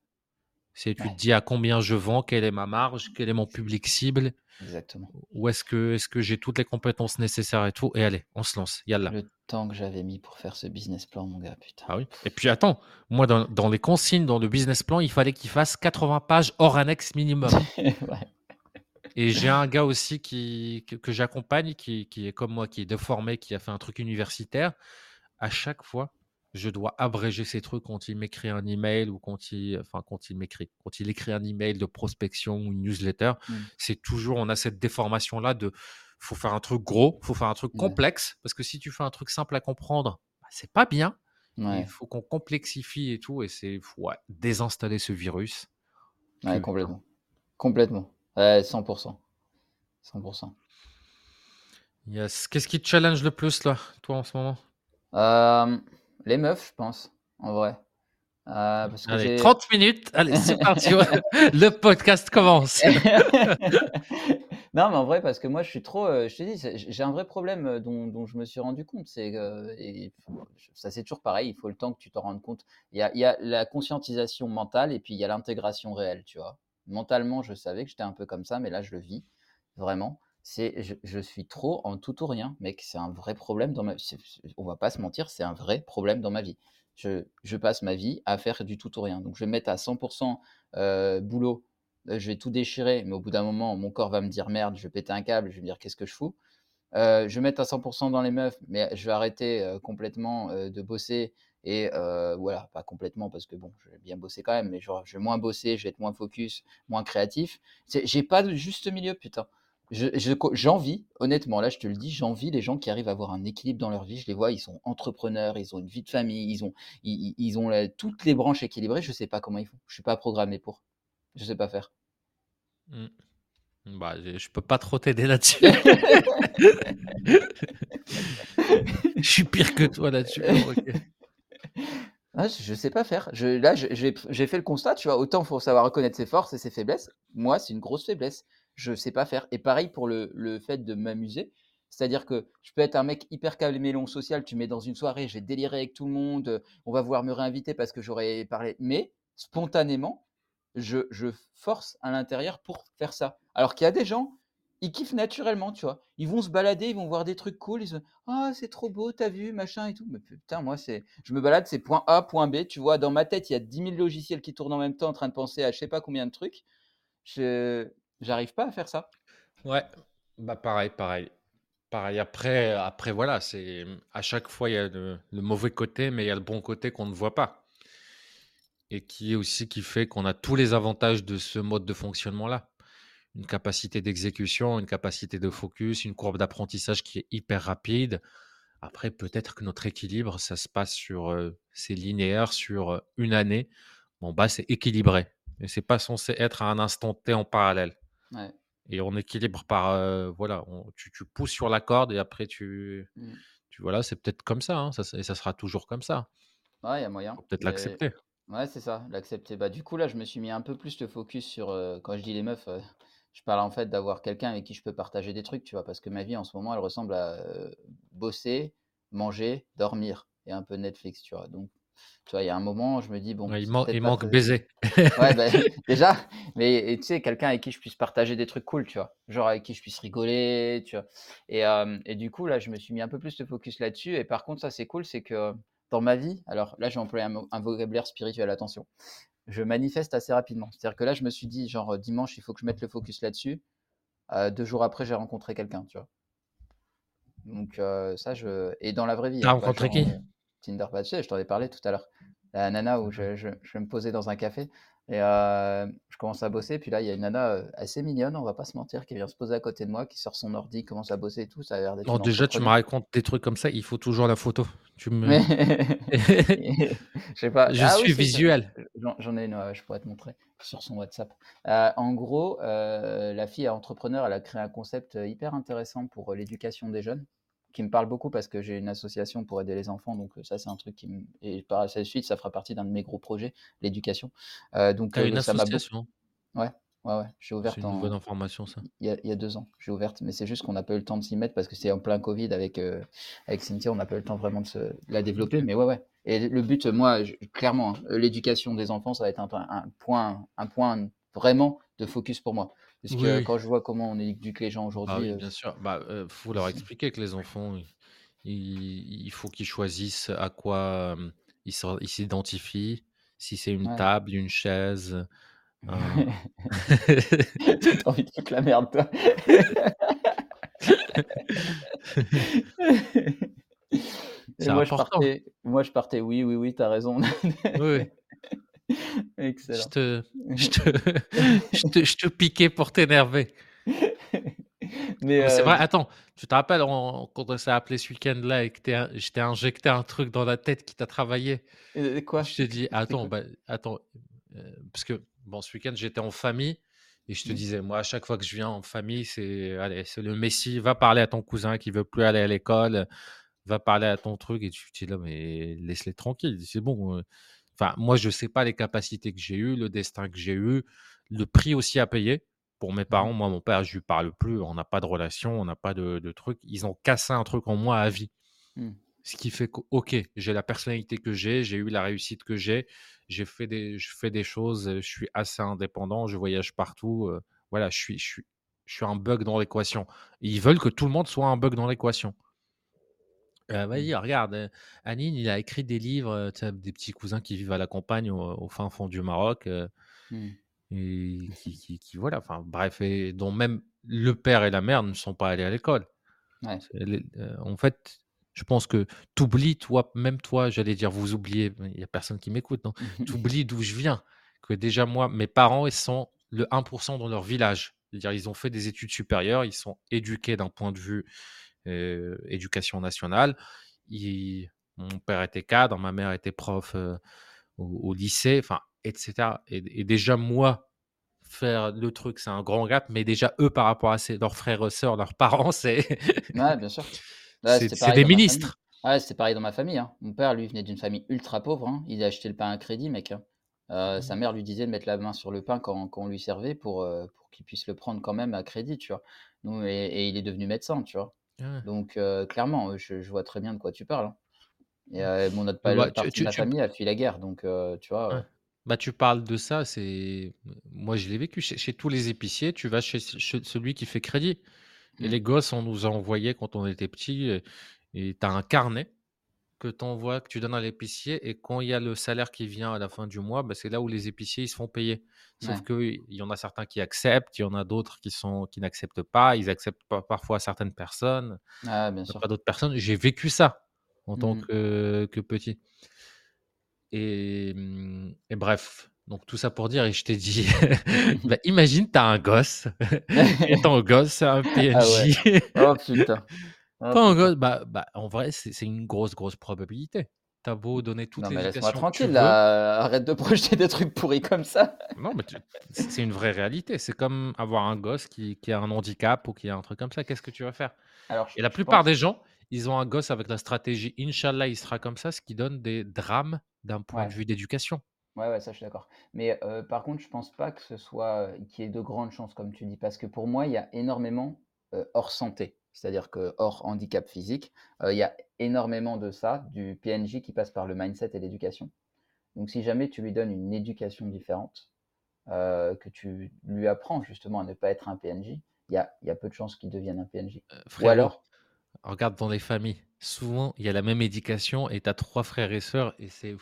C'est tu te dis: «À combien je vends? Quelle est ma marge? Quel est mon public cible? exactement. Où est-ce que j'ai toutes les compétences nécessaires et tout?» et allez, on se lance. Le temps que j'avais mis pour faire ce business plan, mon gars, putain. Ah oui et puis attends, moi dans dans les consignes, dans le business plan, il fallait qu'il fasse 80 pages hors annexe minimum Ouais, et j'ai un gars aussi qui que que j'accompagne qui qui est comme moi, qui est déformé, qui a fait un truc universitaire. À chaque fois, je dois abréger ces trucs quand il m'écrit un email ou quand il enfin quand il m'écrit, quand il écrit un email de prospection ou une newsletter, mmh, c'est toujours on a cette déformation-là de faut faire un truc gros, faut faire un truc ouais, complexe parce que si tu fais un truc simple à comprendre, bah, c'est pas bien. Il faut qu'on complexifie et tout et c'est faut, ouais, désinstaller ce virus. complètement, complètement. Ouais, 100 100 Yes. Qu'est-ce qui te challenge le plus là, toi en ce moment? Les meufs, je pense, en vrai, parce que Allez, j'ai 30 minutes, allez, c'est parti, le podcast commence. Non, mais en vrai, parce que moi, je suis trop, heu, je te dis, j'ai un vrai problème, heu, dont dont je me suis rendu compte, c'est et ça, c'est toujours pareil, il faut le temps que tu t'en rendes compte. Il y a il y a la conscientisation mentale et puis il y a l'intégration réelle, tu vois? Mentalement, je savais que j'étais un peu comme ça, mais là, je le vis, vraiment. C'est je je suis trop en tout ou rien, mec, c'est un vrai problème dans ma c'est on va pas se mentir, c'est un vrai problème dans ma vie. Je je passe ma vie à faire du tout ou rien, donc je vais me mettre à 100 heu, boulot Heu, je vais tout déchirer, mais au bout d'un moment, mon corps va me dire: «Merde, je vais péter un câble», je vais me dire: «Qu'est-ce que je fous?» heu, je vais mettre à 100% dans les meufs, mais je vais arrêter, complètement, de bosser et voilà, pas complètement parce que bon, je vais bien bosser quand même, mais je vais moins bosser, je vais être moins focus, moins créatif. J'ai pas de juste milieu, putain. Je j'envie, honnêtement, là, je te le dis, j'envie les gens qui arrivent à avoir un équilibre dans leur vie. Je les vois, ils sont entrepreneurs, ils ont une vie de famille, ils ont ils ont la toutes les branches équilibrées, je sais pas comment ils font. Je suis pas programmé pour. Je sais pas faire. Mmh. Bah, je je peux pas trop t'aider là-dessus. Je suis pire que toi là-dessus. Ah, je je sais pas faire. Je là, j'ai fait le constat, tu vois? Autant faut savoir reconnaître ses forces et ses faiblesses. Moi, c'est une grosse faiblesse. Je sais pas faire et pareil pour le le fait de m'amuser. C'est-à-dire que je peux être un mec hyper caméléon social, tu me mets dans une soirée, je vais délirer avec tout le monde, heu, on va vouloir me réinviter parce que j'aurais parlé mais spontanément, je je force à l'intérieur pour faire ça. Alors qu'il y a des gens, ils kiffent naturellement, tu vois? Ils vont se balader, ils vont voir des trucs cool, ils se «Ah, c'est trop beau, tu as vu? Machin et tout». Mais putain, moi, c'est je me balade, c'est point A, point B, tu vois? Dans ma tête, il y a dix mille logiciels qui tournent en même temps en train de penser à je sais pas combien de trucs. Je j'arrive pas à faire ça. Ouais, bah, pareil, pareil. Pareil, après après voilà, c'est, à chaque fois, il y a le mauvais côté, mais il y a le bon côté qu'on ne voit pas et qui est aussi qui fait qu'on a tous les avantages de ce mode de fonctionnement-là. Une capacité d'exécution, une capacité de focus, une courbe d'apprentissage qui est hyper rapide. Après, peut-être que notre équilibre, ça se passe sur, heu, c'est linéaire sur, heu, 1 année. Bon, bah, c'est équilibré et c'est pas censé être à un instant T en parallèle Ouais. et on équilibre par, voilà, on tu tu pousses sur la corde et après tu Mmh. tu voilà, c'est peut-être comme ça, hein, ça et ça sera toujours comme ça. Ouais, il y a moyen, Faut peut-être mais l'accepter. ouais, c'est ça, l'accepter. Bah, du coup, là, je me suis mis un peu plus de focus sur, quand je dis les meufs, je parle, en fait, d'avoir quelqu'un avec qui je peux partager des trucs, tu vois? Parce que ma vie, en ce moment, elle ressemble à, bosser, manger, dormir et un peu Netflix, tu vois? Donc, tu vois, il y a un moment, je me dis: «Bon, Ouais, il man manque très» baiser. ouais, bah, déjà, mais et tu sais, quelqu'un avec qui je puisse partager des trucs cool, tu vois? Genre avec qui je puisse rigoler, tu vois? Et du coup, là, je me suis mis un peu plus de focus là-dessus et par contre, ça, c'est cool, c'est que dans ma vie alors là, j'ai employé un un vocabulaire spirituel, attention. Je manifeste assez rapidement. C'est-à-dire que là, je me suis dit genre, «Dimanche, il faut que je mette le focus là-dessus». Heu, 2 jours après, j'ai rencontré quelqu'un, tu vois? Donc ça, je et dans la vraie vie, Tu as pas rencontré qui? Tinder, je t'en ai parlé tout à l'heure. La nana où Mmh je je me poser dans un café et heu, je commence à bosser, puis là, il y a une nana, heu, assez mignonne, on va pas se mentir, qui vient se poser à côté de moi, qui sort son ordi, commence à bosser et tout, ça a l'air déjà, tu me racontes des trucs comme ça, il faut toujours la photo. Tu me Mais je sais pas je ah oui, suis visuel. j'en ai une, ouais, je pourrais te montrer sur son WhatsApp. Heu, en gros, la fille est entrepreneur, elle a créé un concept, hyper intéressant pour, l'éducation des jeunes, qui me parle beaucoup parce que j'ai une association pour aider les enfants, donc heu, ça, c'est un truc qui me et par la suite, ça fera partie d'un de mes gros projets, l'éducation. Heu, donc as une ça association? ouais, Ouais, ouais, j'ai C'est ouverte une en information ça. il y a il y a 2 ans, j'ai ouverte, mais c'est juste qu'on n'a pas eu le temps de s'y mettre parce que c'est en plein covid avec, heu, avec Cynthia, on n'a pas eu le temps vraiment de se de la développer, mais ouais, ouais et le but, moi, je clairement, hein, l'éducation des enfants, ça va être un point un point vraiment de focus pour moi. Parce Oui, que oui. quand je vois comment on éduque les gens Bah aujourd'hui, oui, heu, bien sûr. Bah, heu, faut leur expliquer que les enfants, il faut qu'ils choisissent à quoi, hem, ils s'identifient. Si c'est une ouais. table, une chaise, un Tu as envie de foutre la merde, toi. Et moi je partais moi je partais: «Oui, oui, oui, tu as raison». Oui, Je Excellent. te je te je te je te piquais pour t'énerver. Mais c'est vrai, heu, attends, tu te rappelles on quand on s'est appelé ce week-end-là et que je t'ai injecté un truc dans la tête qui t'a travaillé. heu, quoi? Je t'ai dit: «Attends, bah, attends», heu, parce que bon, ce week-end, j'étais en famille et je te Mmh. disais: «Moi, à chaque fois que je viens en famille, c'est allez, c'est le messie, va parler à ton cousin qui veut plus aller à l'école, va parler à ton truc» et tu tu es là: «Mais laisse-les tranquilles, c'est bon, heu». Enfin, moi, je sais pas les capacités que j'ai eues, le destin que j'ai eu, le prix aussi à payer pour mes Mmh mh. parents. Moi, mon père, je lui parle plus, on n'a pas de relation, on n'a pas de de truc. Ils ont cassé un truc en moi à vie. Mmh. Ce qui fait que, OK, j'ai la personnalité que j'ai, j'ai eu la réussite que j'ai, j'ai fait des je fais des choses, je suis assez indépendant, je voyage partout, voilà, je suis je suis je suis un bug dans l'équation. Ils veulent que tout le monde soit un bug dans l'équation. Heu, Mmh. vas-y, regarde, heu, Amine, il a écrit des livres, tu sais, des petits cousins qui vivent à la campagne au au fin fond du Maroc, heu Mmh. et qui qui qui voilà, enfin bref et dont même le père et la mère ne sont pas allés à l'école. Ouais. Heu, en fait, je pense que tu oublies, toi, même toi, j'allais dire vous oubliez, il y a personne qui m'écoute, non? Tu oublies d'où je viens, que déjà moi, mes parents, ils sont le 1% dans leur village. C'est-à-dire ils ont fait des études supérieures, ils sont éduqués d'un point de vue, éducation nationale. Mon père était cadre, ma mère était prof, heu, au au lycée, enfin et cetera et et déjà moi, faire le truc, c'est un grand gap, mais déjà eux, par rapport à ses leurs frères et sœurs, leurs parents, c'est Ouais, bien sûr. C'est des ministres. Ouais, c'était pareil dans ma famille, hein. Mon père, lui, venait d'une famille ultra pauvre, hein. Il a acheté le pain à crédit, mec, hein. Sa Mmh mère lui disait de mettre la main sur le pain quand quand on lui servait pour, qu'il puisse le prendre quand même à crédit, tu vois? Nous et et il est devenu médecin, tu vois? Ouais, Donc heu, clairement, heu, je je vois très bien de quoi tu parles, hein. Et heu, mon autre Bah, tu de ma tu famille a fui la guerre donc tu vois, ouais. Bah, tu parles de ça, c'est moi, je l'ai vécu. Chez chez tous les épiciers, tu vas chez chez celui qui fait crédit. Et Mmh. les gosses, on nous a envoyé quand on était petits, et tu as un carnet que tu envoies, que tu donnes à l'épicier et quand il y a le salaire qui vient à la fin du mois, bah, c'est là où les épiciers, ils se font payer. Sauf Ouais. qu'il y en a certains qui acceptent, il y en a d'autres qui sont qui n'acceptent pas, ils acceptent pas parfois certaines personnes, Ah bien pas sûr. d'autres personnes. J'ai vécu ça en tant Mmh que que petit. Et mmh et bref, donc tout ça pour dire et je t'ai dit, bah, imagine, tu as un gosse et ton gosse, c'est un Ah ouais. PNJ. Oh putain. Ton putain. gosse, bah bah, en vrai, c'est une grosse, grosse probabilité. Tu as beau donner toute Non mais laisse-moi que tranquille là, arrête de projeter des trucs pourris comme ça. non, mais tu c'est une vraie réalité. C'est comme avoir un gosse qui qui a un handicap ou qui a un truc comme ça, qu'est-ce que tu vas faire? Alors je Et la plupart pense des gens, ils ont un gosse avec la stratégie: «Inch'Allah, il sera comme ça», ce qui donne des drames d'un point de vue d'éducation. ouais, ouais, ça je suis d'accord. Mais, heu, par contre, je pense pas que ce soit, heu, qu'il y ait de grandes chances comme tu dis. Parce que pour moi, il y a énormément, heu, hors santé. C'est-à-dire que hors handicap physique, heu, il y a énormément de ça, du PNJ qui passe par le mindset et l'éducation. Donc si jamais tu lui donnes une éducation différente, heu, que tu lui apprends justement à ne pas être un PNJ, il y a y a peu de chances qu'il devienne un PNJ. Heu, Ou alors Regarde dans les familles, souvent, il y a la même éducation et tu as 3 frères et sœurs et c'est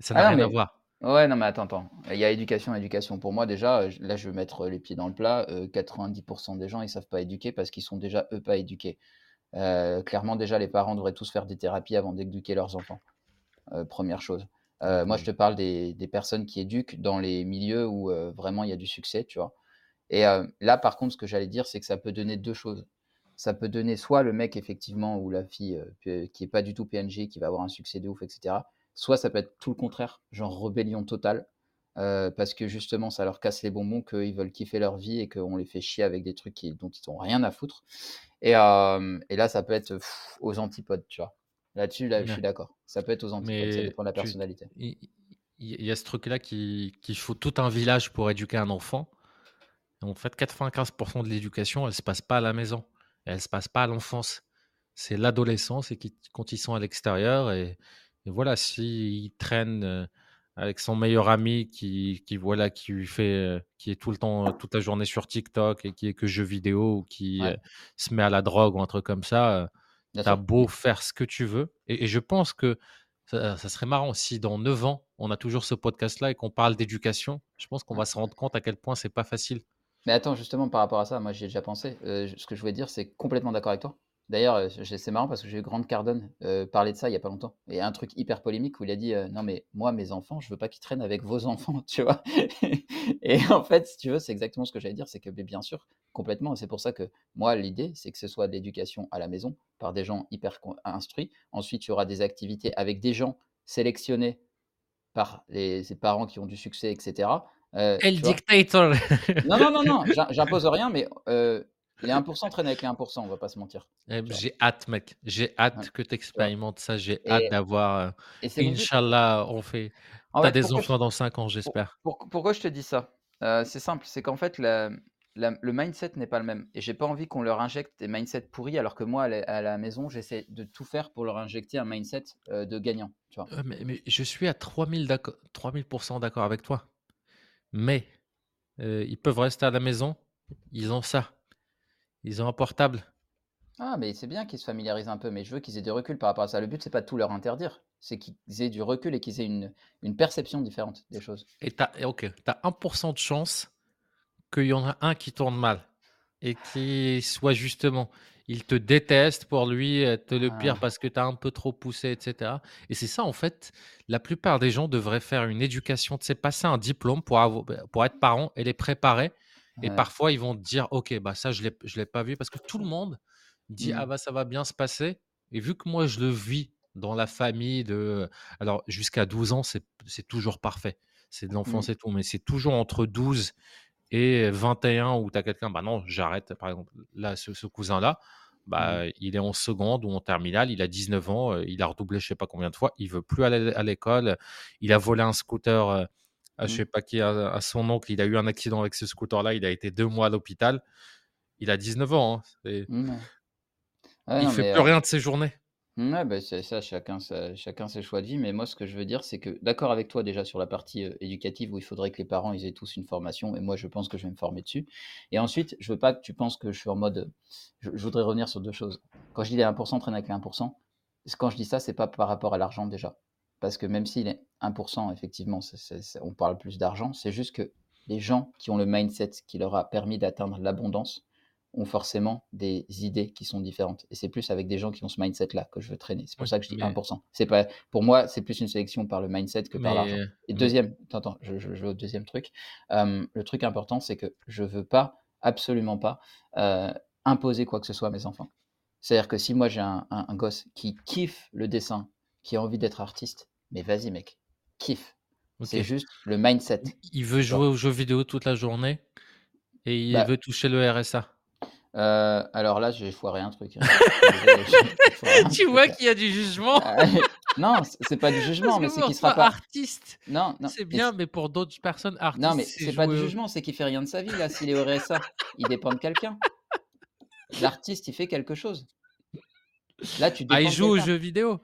ça n'a Ah non, rien à voir. Ouais, non, mais attends, attends. Il y a éducation, éducation. Pour moi, déjà, heu, j là, je vais mettre, les pieds dans le plat, heu, 90% des gens, ils savent pas éduquer parce qu'ils sont déjà, eux, pas éduqués. Clairement, déjà, les parents devraient tous faire des thérapies avant d'éduquer leurs enfants, 1 chose. Moi, je te parle des des personnes qui éduquent dans les milieux où, vraiment il y a du succès, tu vois? Et là, par contre, ce que j'allais dire, c'est que ça peut donner 2 choses. Ça peut donner soit le mec effectivement ou la fille, qui est pas du tout PNG, qui va avoir un succès de ouf et cetera. Soit ça peut être tout le contraire, genre rébellion totale, heu, parce que justement ça leur casse les bonbons, qu'ils veulent kiffer leur vie et qu'on les fait chier avec des trucs qui dont ils ont rien à foutre et hem et là ça peut être, pff, aux antipodes, tu vois? Là-dessus, là, je suis d'accord. Ça peut être aux antipodes, ça dépend de la personnalité. il y a ce truc-là qui qu'il faut tout un village pour éduquer un enfant. En fait, 95% de l'éducation, elle se passe pas à la maison. Elle se passe pas à l'enfance. C'est l'adolescence et qui quand ils sont à l'extérieur et et voilà, s'il traîne, avec son meilleur ami qui qui voilà, qui lui fait, qui est tout le temps, toute la journée sur TikTok et qui est que jeux vidéo ou qui, Ouais, se met à la drogue ou un truc comme ça, tu sûr. beau faire ce que tu veux et et je pense que ça ça serait marrant si dans 9 ans, on a toujours ce podcast-là et qu'on parle d'éducation. Je pense qu'on va Mmh. se rendre compte à quel point c'est pas facile. Mais attends, justement, par rapport à ça, moi, j'y ai déjà pensé. Ce que je voulais dire, c'est complètement d'accord avec toi. D'ailleurs, c'est marrant parce que j'ai eu Grant Cardone, parler de ça il y a pas longtemps et un truc hyper polémique où il a dit, «Non mais moi, mes enfants, je veux pas qu'ils traînent avec vos enfants», tu vois? Et en fait, si tu veux, c'est exactement ce que j'allais dire, c'est que, bien sûr, complètement et c'est pour ça que moi, l'idée, c'est que ce soit de l'éducation à la maison par des gens hyper instruits. Ensuite, il y aura des activités avec des gens sélectionnés par les parents qui ont du succès et cetera, heu, El dictator! Non, non, non, non, j'im j'impose rien, mais les 1 traînent avec les 1 on va pas se mentir, Eh, j'ai hâte mec, j'ai Ouais, hâte que tu expérimentes ça, j'ai hâte d'avoir, but. inch'Allah, on fait tu as fait, des je enfants dans 5 ans, j'espère. pour pourquoi je te dis ça? Heu, c'est simple, c'est qu'en fait la la le mindset n'est pas le même et j'ai pas envie qu'on leur injecte des mindsets pourris alors que moi à la à la maison, j'essaie de tout faire pour leur injecter un mindset, heu, de gagnant, tu vois? Heu, mais mais je suis à 3000 d'acco 3000 d'accord avec toi. Mais, ils peuvent rester à la maison, ils ont ça, ils ont un portable Ah, mais c'est bien qu'ils se familiarisent un peu, mais je veux qu'ils aient du recul par rapport à ça. Le but, c'est pas de tout leur interdire, c'est qu'ils aient du recul et qu'ils aient une une perception différente des choses. et tu as OK, tu as 1 de chance qu'il y en a un qui tourne mal et qui soit justement il te déteste pour lui être le pire Ah, parce que tu as un peu trop poussé et cetera et c'est ça en fait, la plupart des gens devraient faire une éducation, tu sais, passer un diplôme pour avo bah, pour être parent et les préparer et ouais. parfois ils vont te dire: «OK, bah, ça je je l'ai pas vu» parce que tout le monde dit: «Ah Mmh. bah, ça va bien se passer» et vu que moi je le vis dans la famille de alors jusqu'à 12 ans, c'est toujours parfait. C'est de Mmh. l'enfance et tout, mais c'est toujours entre 12 et 21 où tu as quelqu'un, bah non, j'arrête. Par exemple, là, ce, ce cousin-là, Mmh. bah, il est en seconde ou en terminale, il a 19 ans, il a redoublé je sais pas combien de fois, il veut plus aller à l'école, il a volé un scooter je Mmh. sais pas qui, à, à son oncle, il a eu un accident avec ce scooter-là, il a été deux mois à l'hôpital, il a 19 ans, hein. Ouais, il non, fait plus rien de ses journées. mouais, bah, c'est ça, chacun chacun ses choix de vie, mais moi, ce que je veux dire, c'est que d'accord avec toi déjà sur la partie, éducative où il faudrait que les parents, ils aient tous une formation et moi, je pense que je vais me former dessus et ensuite, je veux pas que tu penses que je suis en mode, je je voudrais revenir sur 2 choses. Quand je dis les 1% traînent avec les 1 c'est quand je dis ça, c'est pas par rapport à l'argent déjà. Parce que même s'il est 1% effectivement, on parle plus d'argent, c'est juste que les gens qui ont le mindset qui leur a permis d'atteindre l'abondance ont forcément des idées qui sont différentes et c'est plus avec des gens qui ont ce mindset-là que je veux traîner. C'est pour Oui, ça que je dis 1 mais, C'est pas pour moi, c'est plus une sélection par le mindset que par l'argent et mais- deuxième, attends, attends, je je je vais au 2 truc, le truc important, c'est que je veux pas, absolument pas, heu, imposer quoi que ce soit à mes enfants. C'est-à-dire que si moi j'ai un un un gosse qui kiffe le dessin, qui a envie d'être artiste, mais vas-y mec, kiffe. C'est juste le mindset, Il veut jouer aux jeux vidéo toute la journée et il Bah, veut toucher le RSA. heu, alors là, j'ai foiré un truc, hein. Foiré un tu truc vois là. qu'il y a du jugement? Ah, non, c'est pas du jugement, mais c'est qu'il sera pas artiste, non, non, c'est bien, mais pour d'autres personnes, non, artiste, mais c'est pas du jugement, c'est qu'il fait rien de sa vie là, s'il est au RSA. Il dépend de quelqu'un. L'artiste, il fait quelque chose. Là, tu ah, il joue aux jeux vidéo.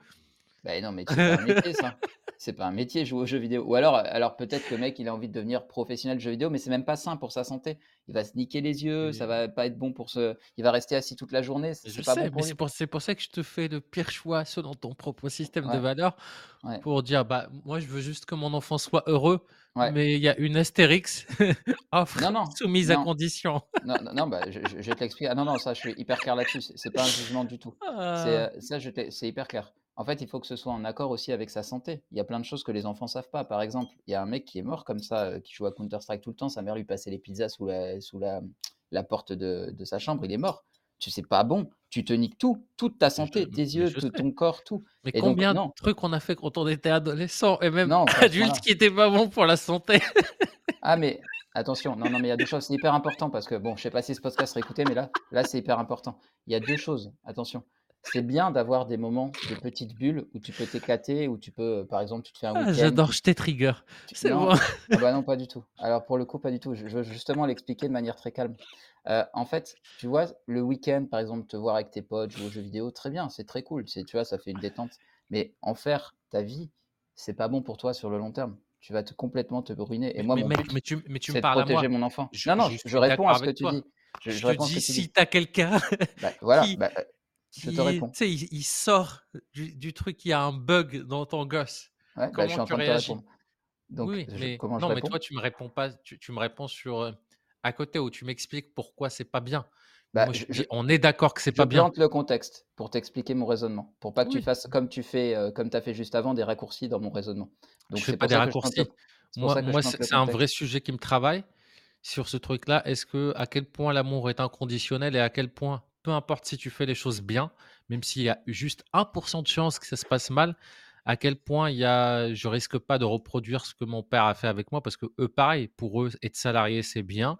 Beh, non, mais c'est pas un métier ça. C'est pas un métier, jouer aux jeux vidéo. Ou alors alors peut-être que le mec, il a envie de devenir professionnel de jeux vidéo, mais c'est même pas sain pour sa santé. Il va se niquer les yeux, ça Et va pas être bon pour se il va rester assis toute la journée, c'est je c'est pas bon sais, mais pour c'est lui. pour c'est pour ça que je te fais le pire choix selon ton propre système de Ouais, valeurs, ouais, pour dire: «Bah, moi, je veux juste que mon enfant soit heureux, ouais. mais il y a une astérix, offre Non, non, soumise à non, condition». non, non, non, bah, je je je vais te l'expliquer. Ah non, non, ça, je suis hyper clair là-dessus. C'est c'est pas un jugement du tout. C'est, Ah, heu, ça, je c'est hyper clair. En fait, il faut que ce soit en accord aussi avec sa santé. Il y a plein de choses que les enfants savent pas. Par exemple, il y a un mec qui est mort comme ça, heu, qui joue à Counter Strike tout le temps. Sa mère lui passait les pizzas sous la sous la la porte de de sa chambre, il est mort. Tu c'est pas bon. Tu te niques tout, toute ta santé, tes yeux, tout sais. ton corps, tout Mais et donc combien de trucs on a fait quand on était adolescent et même non, adulte qui étaient pas bons pour la santé. Ah mais attention, non, non, mais il y a 2 choses, c'est hyper important parce que bon, je sais pas si ce podcast sera écouté, mais là là, c'est hyper important. Il y a 2 choses, attention. C'est bien d'avoir des moments de petites bulles où tu peux t'éclater, où tu peux, par exemple, tu te fais un Ah, week-end, j'adore, je t'ai trigger. tu C'est bon. ah bah, non, pas du tout. Alors pour le coup, pas du tout. Je veux justement l'expliquer de manière très calme. Heu, en fait, tu vois, le week-end, par exemple, te voir avec tes potes, jouer aux jeux vidéo, très bien, c'est très cool, tu vois, ça fait une détente. Mais en faire ta vie, c'est pas bon pour toi sur le long terme. Tu vas te complètement te ruiner et Mais moi, mais mon mec, but, mais tu mais tu me c'est de parles à protéger moi. mon enfant. Je Non, non, je réponds à ce que tu toi. dis. Je Je te réponds dis, que tu dis. si tu as quelqu'un Bah, voilà, qui bah, je te qui, tu réponds. sais, il il sort du du truc, il y a un bug dans ton gosse, Ouais, bah, je comment suis en tu de te réagis? répondre. Oui, Donc oui, je mais comment je non, mais toi, tu me réponds pas, tu tu me réponds sur, heu, à côté où tu m'expliques pourquoi c'est pas bien. Bah, moi, je je je «On est d'accord que c'est je pas bien». plante le contexte pour t'expliquer mon raisonnement, pour pas que tu fasses comme tu fais, heu, comme as fait juste avant, des raccourcis dans mon raisonnement. je Donc fais c'est pas des je raccourcis. Moi je moi, c'est un vrai sujet qui me travaille sur ce truc-là. Est-ce que à quel point l'amour est inconditionnel et à quel point, peu importe si tu fais les choses bien, même s'il y a juste 1% de chance que ça se passe mal, à quel point il y je risque pas de reproduire ce que mon père a fait avec moi parce que eux, pareil, pour eux, être salarié, c'est bien.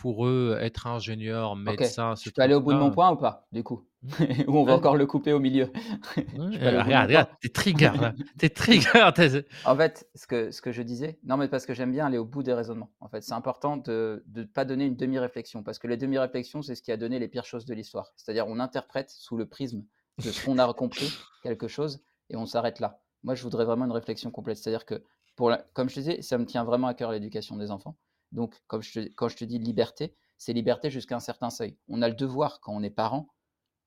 Pour eux, être ingénieur, médecin, ce je peux aller au bout de mon truc-là, point ou pas, du coup? mmh, Ou on va encore le couper au milieu? Ouais, regarde, regarde, point? tu es trigger là, tu es trigger, En fait, ce que ce que je disais non, mais parce que j'aime bien aller au bout des raisonnements. En fait, c'est important de de pas donner une demi-réflexion parce que les demi-réflexions, c'est ce qui a donné les pires choses de l'histoire. C'est-à-dire, on interprète sous le prisme de ce qu'on a compris quelque chose et on s'arrête là. Moi, je voudrais vraiment une réflexion complète. C'est-à-dire que pour la comme je disais, ça me tient vraiment à cœur l'éducation des enfants. Donc, quand je te dis liberté, c'est liberté jusqu'à un certain seuil. On a le devoir, quand on est parent,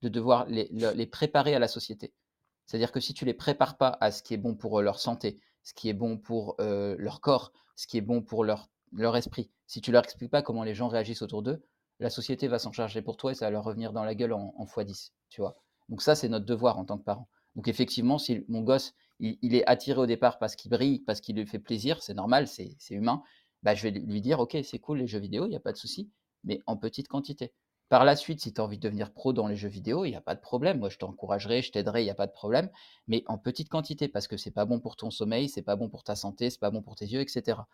de devoir les le les préparer à la société. C'est-à-dire que si tu les prépares pas à ce qui est bon pour, heu, leur santé, ce qui est bon pour, heu, leur corps, ce qui est bon pour leur esprit, si tu leur expliques pas comment les gens réagissent autour d'eux, la société va s'en charger pour toi et ça va leur revenir dans la gueule en en fois 10, tu vois? Donc ça, c'est notre devoir en tant que parents. Donc effectivement, si mon gosse, il il est attiré au départ parce qu'il brille, parce qu'il lui fait plaisir, c'est normal, c'est humain, bah, je vais lui dire: «OK, c'est cool les jeux vidéo, il y a pas de souci, mais en petite quantité». Par la suite, si tu as envie de devenir pro dans les jeux vidéo, il y a pas de problème. Moi, je t'encouragerai, je t'aiderai, il y a pas de problème, mais en petite quantité parce que c'est pas bon pour ton sommeil, c'est pas bon pour ta santé, c'est pas bon pour tes yeux et cetera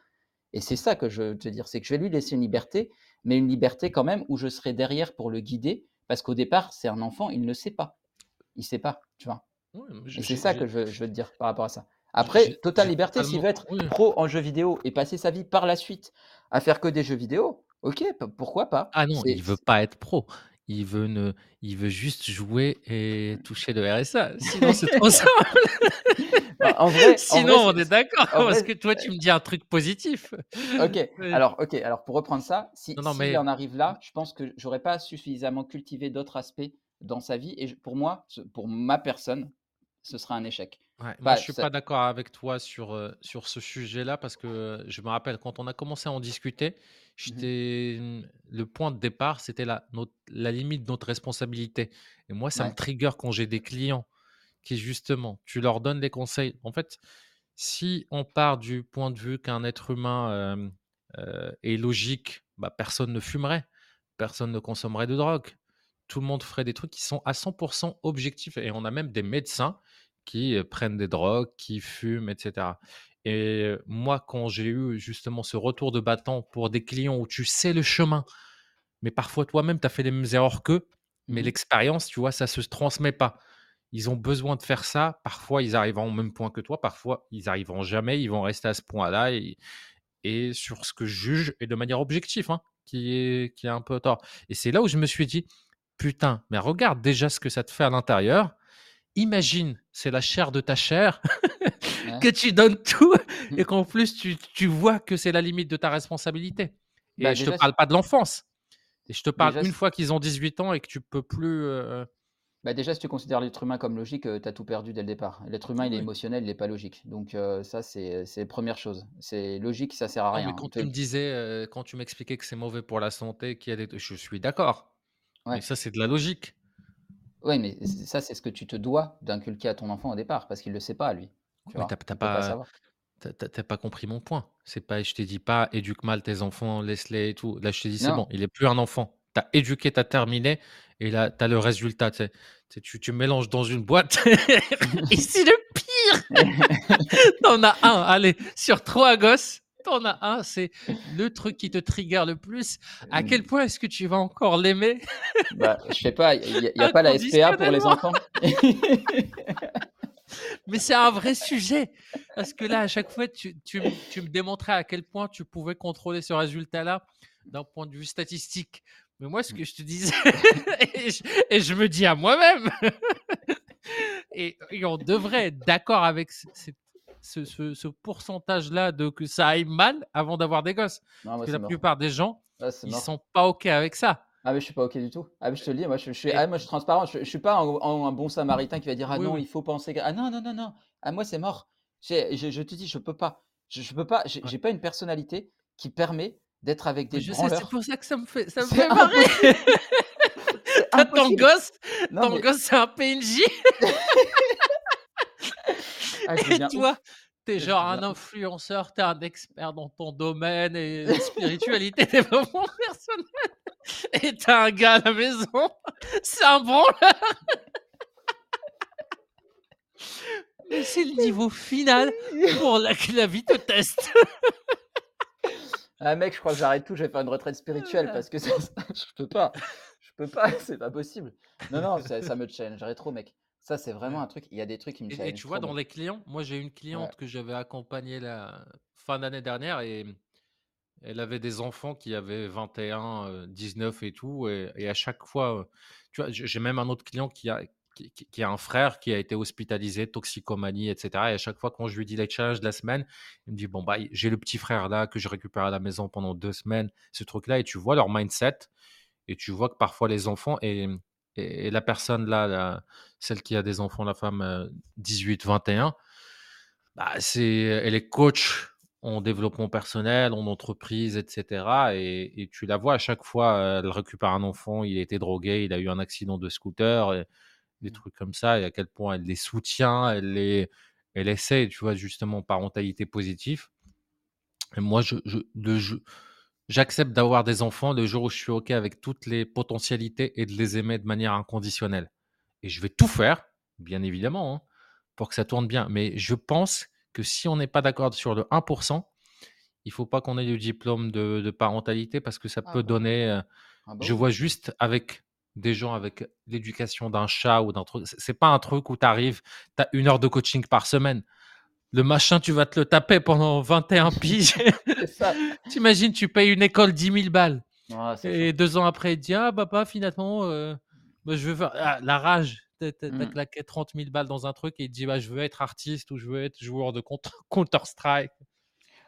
et c'est ça que je veux te dire, c'est que je vais lui laisser une liberté, mais une liberté quand même où je serai derrière pour le guider parce qu'au départ, c'est un enfant, il ne sait pas. Il sait pas, tu vois? ouais, Et c'est ça que je je veux te dire par rapport à ça. Après, totale liberté, s'il veut être oui. pro en jeux vidéo et passer sa vie par la suite à faire que des jeux vidéo, OK, pourquoi pas? Ah non, il veut pas être pro. Il veut ne il veut juste jouer et toucher le RSA. Sinon, c'est trop simple. Bah, en vrai en Sinon, vrai, on est d'accord parce vrai, que toi, tu me dis un truc positif. OK. Oui. Alors OK, alors pour reprendre ça, si Non, non, s'il mais en arrive là, je pense que j'aurais pas suffisamment cultivé d'autres aspects dans sa vie et pour moi, pour ma personne, ce sera un échec. Ouais, moi, je Pas suis pas d'accord avec toi sur, heu, sur ce sujet-là parce que, heu, je me rappelle quand on a commencé à en discuter, mmh mh. j'étais, mmh, le point de départ, c'était la notre la limite de notre responsabilité et moi, ça me Ouais, trigger quand j'ai des clients qui justement, tu leur donnes des conseils. En fait, si on part du point de vue qu'un être humain, heu, est logique, bah, personne ne fumerait, personne ne consommerait de drogue. Tout le monde ferait des trucs qui sont à 100 objectifs et on a même des médecins qui, prennent des drogues, qui fument et cetera et moi, quand j'ai eu justement ce retour de bâton pour des clients où tu sais le chemin, mais parfois toi-même tu as fait les mêmes erreurs qu'eux, mais mmh mh. l'expérience, tu vois, ça se transmet pas. Ils ont besoin de faire ça. Parfois, ils arriveront au même point que toi. Parfois, ils arriveront jamais. Ils vont rester à ce point-là et, et sur ce que je juge et de manière objective, hein, qui est, qui est un peu tort. Et c'est là où je me suis dit, putain, mais regarde déjà ce que ça te fait à l'intérieur. Imagine, c'est la chair de ta chair, Ouais. que tu donnes tout Mmh. et qu'en plus, tu, tu vois que c'est la limite de ta responsabilité. Bah, je te déjà si parle pas de l'enfance. Et je te parle déjà une fois qu'ils ont 18 ans et que tu peux plus. euh, bah, déjà si tu considères l'être humain comme logique, heu, tu as tout perdu dès le départ. L'être humain, il est émotionnel, il est pas logique. Donc heu, ça c'est c'est 1 chose. C'est logique, ça sert à Non, mais rien. quand Te tu me disais, quand tu m'expliquais que c'est mauvais pour la santé, qu'il y a des je suis d'accord, mais ça, c'est de la logique. Ouais, mais c ça, c'est ce que tu te dois d'inculquer à ton enfant au départ parce qu'il le sait pas lui, tu Mais vois? tu as Il peut pas pas savoir. compris mon point. C'est pas je t'ai dit pas: «Éduque mal tes enfants, laisse-les et tout». Là, je t'ai dit: «C'est Non, bon, il est plus un enfant. Tu as éduqué, tu as terminé et là, tu as le résultat», tu sais. Tu sais, tu tu mélanges dans une boîte et c'est le pire! Tu en as 1, allez, sur 3 gosses, t'en as un, c'est le truc qui te trigger le plus. À quel Mmh. point est-ce que tu vas encore l'aimer? Bah, je sais pas, il y a pas la SPA pour les enfants? Mais c'est un vrai sujet, parce que là, à chaque fois, tu tu me tu me démontrais à quel point tu pouvais contrôler ce résultat-là, d'un point de vue statistique. Mais moi, ce que je te disais et je et je me dis à moi-même et et on devrait être d'accord avec cette ce ce ce pourcentage-là de que ça aille mal avant d'avoir des gosses. Non, Parce moi, que la mort. plupart des gens, ils mort. sont pas OK avec ça. Ah mais je suis pas OK du tout. Ah mais je te le dis, moi je je suis ah moi je suis transparent, je je suis pas un un un bon samaritain qui va dire: «Ah Oui, non, oui. il faut penser que» ah non, non, non, non, ah moi c'est mort. Je je te dis, je peux pas. Je peux pas, j'ai Ouais. pas une personnalité qui permet d'être avec des sais, c'est pour ça que ça me fait ça me fait marrer. ton gosse Non ton mais gosse, c'est un PNJ Ah et toi, ouf. tu es Je genre un influenceur, tu es un expert dans ton domaine et spiritualité, développement personnel et tu as un gars à la maison, c'est un branleur. Mais c'est le niveau final pour la la vie te teste. Ah mec, je crois que j'arrête tout, je vais faire une retraite spirituelle Ah. parce que ça ça je peux pas. Je peux pas, c'est pas possible. Non, non, ça ça me challengerait trop mec. Ça, c'est vraiment Ouais. un truc il y a des trucs qui me Et et tu vois, dans les clients, moi, j'ai une cliente Ouais. que j'avais accompagnée la fin d'année dernière et elle avait des enfants qui avaient 21, heu, 19 et tout et et à chaque fois, tu vois, j'ai même un autre client qui a qui a un frère qui a été hospitalisé, toxicomanie et cetera et à chaque fois quand je lui dis les challenges de la semaine, il me dit: «Bon, bah, j'ai le petit frère là que je récupère à la maison pendant 2 semaines», ce truc-là et tu vois leur mindset et tu vois que parfois les enfants et et et la personne là, la celle qui a des enfants, la femme, heu, 18-21, bah, c'est elle est coach en développement personnel, en entreprise et cetera et et tu la vois à chaque fois, elle récupère un enfant, il a été drogué, il a eu un accident de scooter et des Mmh. trucs comme ça et à quel point elle les soutient, elle les elle essaie, tu vois, justement parentalité positive et moi je je le je j'accepte d'avoir des enfants le jour où je suis OK avec toutes les potentialités et de les aimer de manière inconditionnelle et je vais tout faire, bien évidemment, hein, pour que ça tourne bien. Mais je pense que si on n'est pas d'accord sur le 1% il faut pas qu'on ait le diplôme de de parentalité parce que ça Ah peut bah donner, heu Ah bah je vois juste avec des gens avec l'éducation d'un chat ou d'un truc, c'est pas un truc où tu arrives, tu as 1 heure de coaching par semaine. Le machin, tu vas te le taper pendant 21 piges. Ça. Tu payes une école 10 000 balles Ah, et 2 ans après, il dit: «Ah papa finalement, heu, bah, je veux faire» ah la rage, tu as tu as tu as Mmh. claqué 30 000 balles dans un truc et il te dit: «Bah, je veux être artiste ou je veux être joueur de Counter Counter Strike». En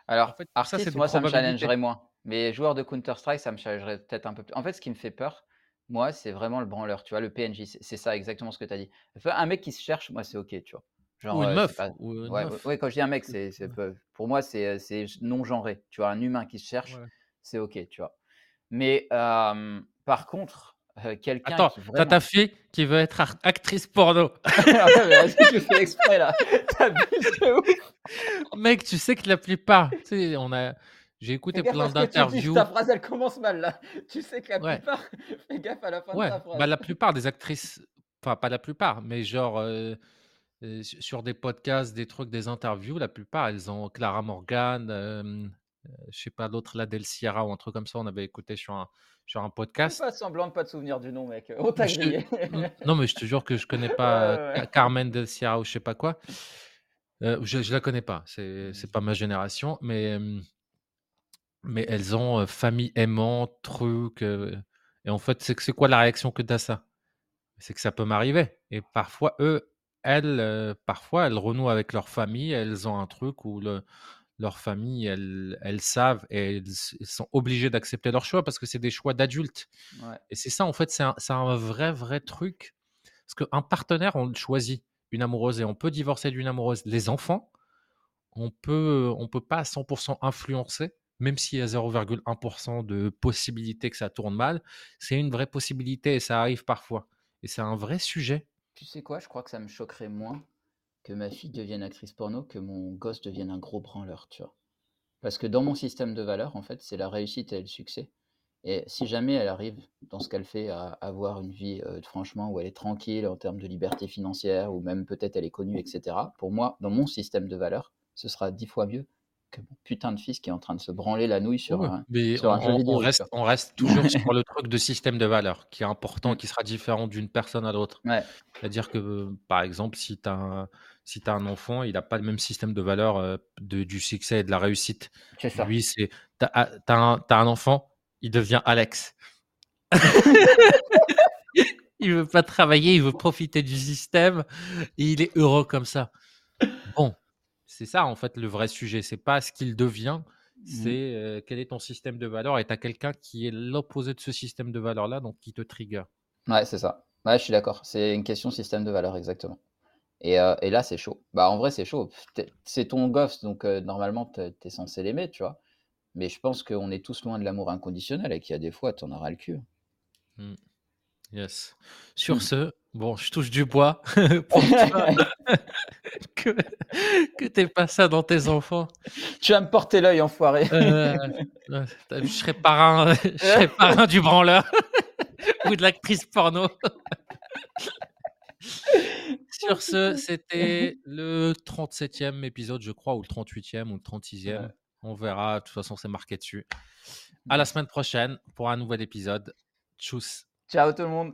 Alors, fait, tout ça, c'est artiste, moi, ça me challengerait moins, mais joueur de Counter Strike, ça me challengerait peut-être un peu plus. En fait, ce qui me fait peur, moi, c'est vraiment le branleur, tu vois? Le PNJ, c'est ça exactement ce que tu as dit. Un mec qui se cherche, moi, c'est OK, tu vois? Ou Genre, une heu, c'est meuf, pas ou une ouais, ouais, meuf. ouais, quand je dis un mec, c'est pour moi, c'est, non genré, tu vois? Un humain qui se cherche, Ouais. c'est OK, tu vois? Mais, par contre, quelqu'un Attends, qui tu as ta fille qui veut être actrice porno. tu fais exprès là. Mec, tu sais que la plupart, tu sais, on a j'ai écouté plein dis, ta d'interviews phrase, elle commence mal là. Tu sais que la ouais, plupart fais gaffe à la fin de ouais, ta bah, phrase. la plupart des actrices enfin, pas la plupart, mais genre, su sur des podcasts, des trucs, des interviews, la plupart, elles ont Clara Morgan, hem, heu, je sais pas l'autre là, Del Sierra ou un truc comme ça, on avait écouté sur un sur un Fais podcast. pas semblant de pas te souvenir du nom, mec, on Mais t'a je te grillé. n non, mais je te jure que je connais pas, heu, ouais, Ca ouais. Carmen Del Sierra ou je sais pas quoi. Je je la connais pas, c'est c'est Mmh. pas ma génération, mais Mais elles ont, famille aimante, truc, et en fait, c'est que c'est quoi la réaction que tu as ça? C'est que ça peut m'arriver et parfois eux, elles, heu, parfois elles renouent avec leur famille, elles ont un truc où le leur famille, elles elles savent et elles s elles sont obligées d'accepter leur choix parce que c'est des choix d'adultes Ouais. et c'est ça en fait, c'est un c'est un vrai, vrai truc parce qu'un partenaire, on le choisit, une amoureuse et on peut divorcer d'une amoureuse. Les enfants, on peut, on peut pas à 100% influencer, même s'il y a 0,1% de possibilité que ça tourne mal, c'est une vraie possibilité et ça arrive parfois et c'est un vrai sujet. Tu sais quoi? Je crois que ça me choquerait moins que ma fille devienne actrice porno, que mon gosse devienne un gros branleur, tu vois? Parce que dans mon système de valeurs, en fait, c'est la réussite et le succès et si jamais elle arrive dans ce qu'elle fait à avoir une vie, heu, franchement où elle est tranquille en termes de liberté financière ou même peut-être elle est connue et cetera, pour moi, dans mon système de valeurs, ce sera 10 fois mieux que mon putain de fils qui est en train de se branler la nouille sur Ouais, un mais sur un jeu on reste vois? on reste toujours sur le truc de système de valeurs qui est important, qui sera différent d'une personne à l'autre. Ouais. C'est-à-dire que, par exemple, si tu as un si as un enfant, il a pas le même système de valeurs, heu, de du succès et de la réussite. C'est ça. Lui, c'est tu as as un enfant, il devient Alex. Il veut pas travailler, il veut profiter du système et il est heureux comme ça. Bon, c'est ça en fait le vrai sujet, c'est pas ce qu'il devient, Mmh. c'est, quel est ton système de valeurs et tu as quelqu'un qui est l'opposé de ce système de valeurs-là, donc qui te trigger. Ouais, c'est ça. Ouais, je suis d'accord. C'est une question système de valeurs, exactement. Et là, c'est chaud. Bah, en vrai, c'est chaud. C'est ton gosse, donc normalement, tu es tu es censé l'aimer, tu vois? Mais je pense qu'on est tous loin de l'amour inconditionnel et qu'il y a des fois, tu en auras le cul. Mmh. Yes. Sur Mmh. ce, bon, je touche du bois pour toi que que pas ça dans tes enfants. Tu vas me porter l'œil, enfoiré. Je serai parrain, je serai parrain du branleur ou de l'actrice porno. Sur ce, c'était le 37e épisode, je crois, ou le 38e ou le 36e. Ouais. On verra, de toute façon, c'est marqué dessus. À la semaine prochaine pour un nouvel épisode. Tchuss. Ciao tout le monde.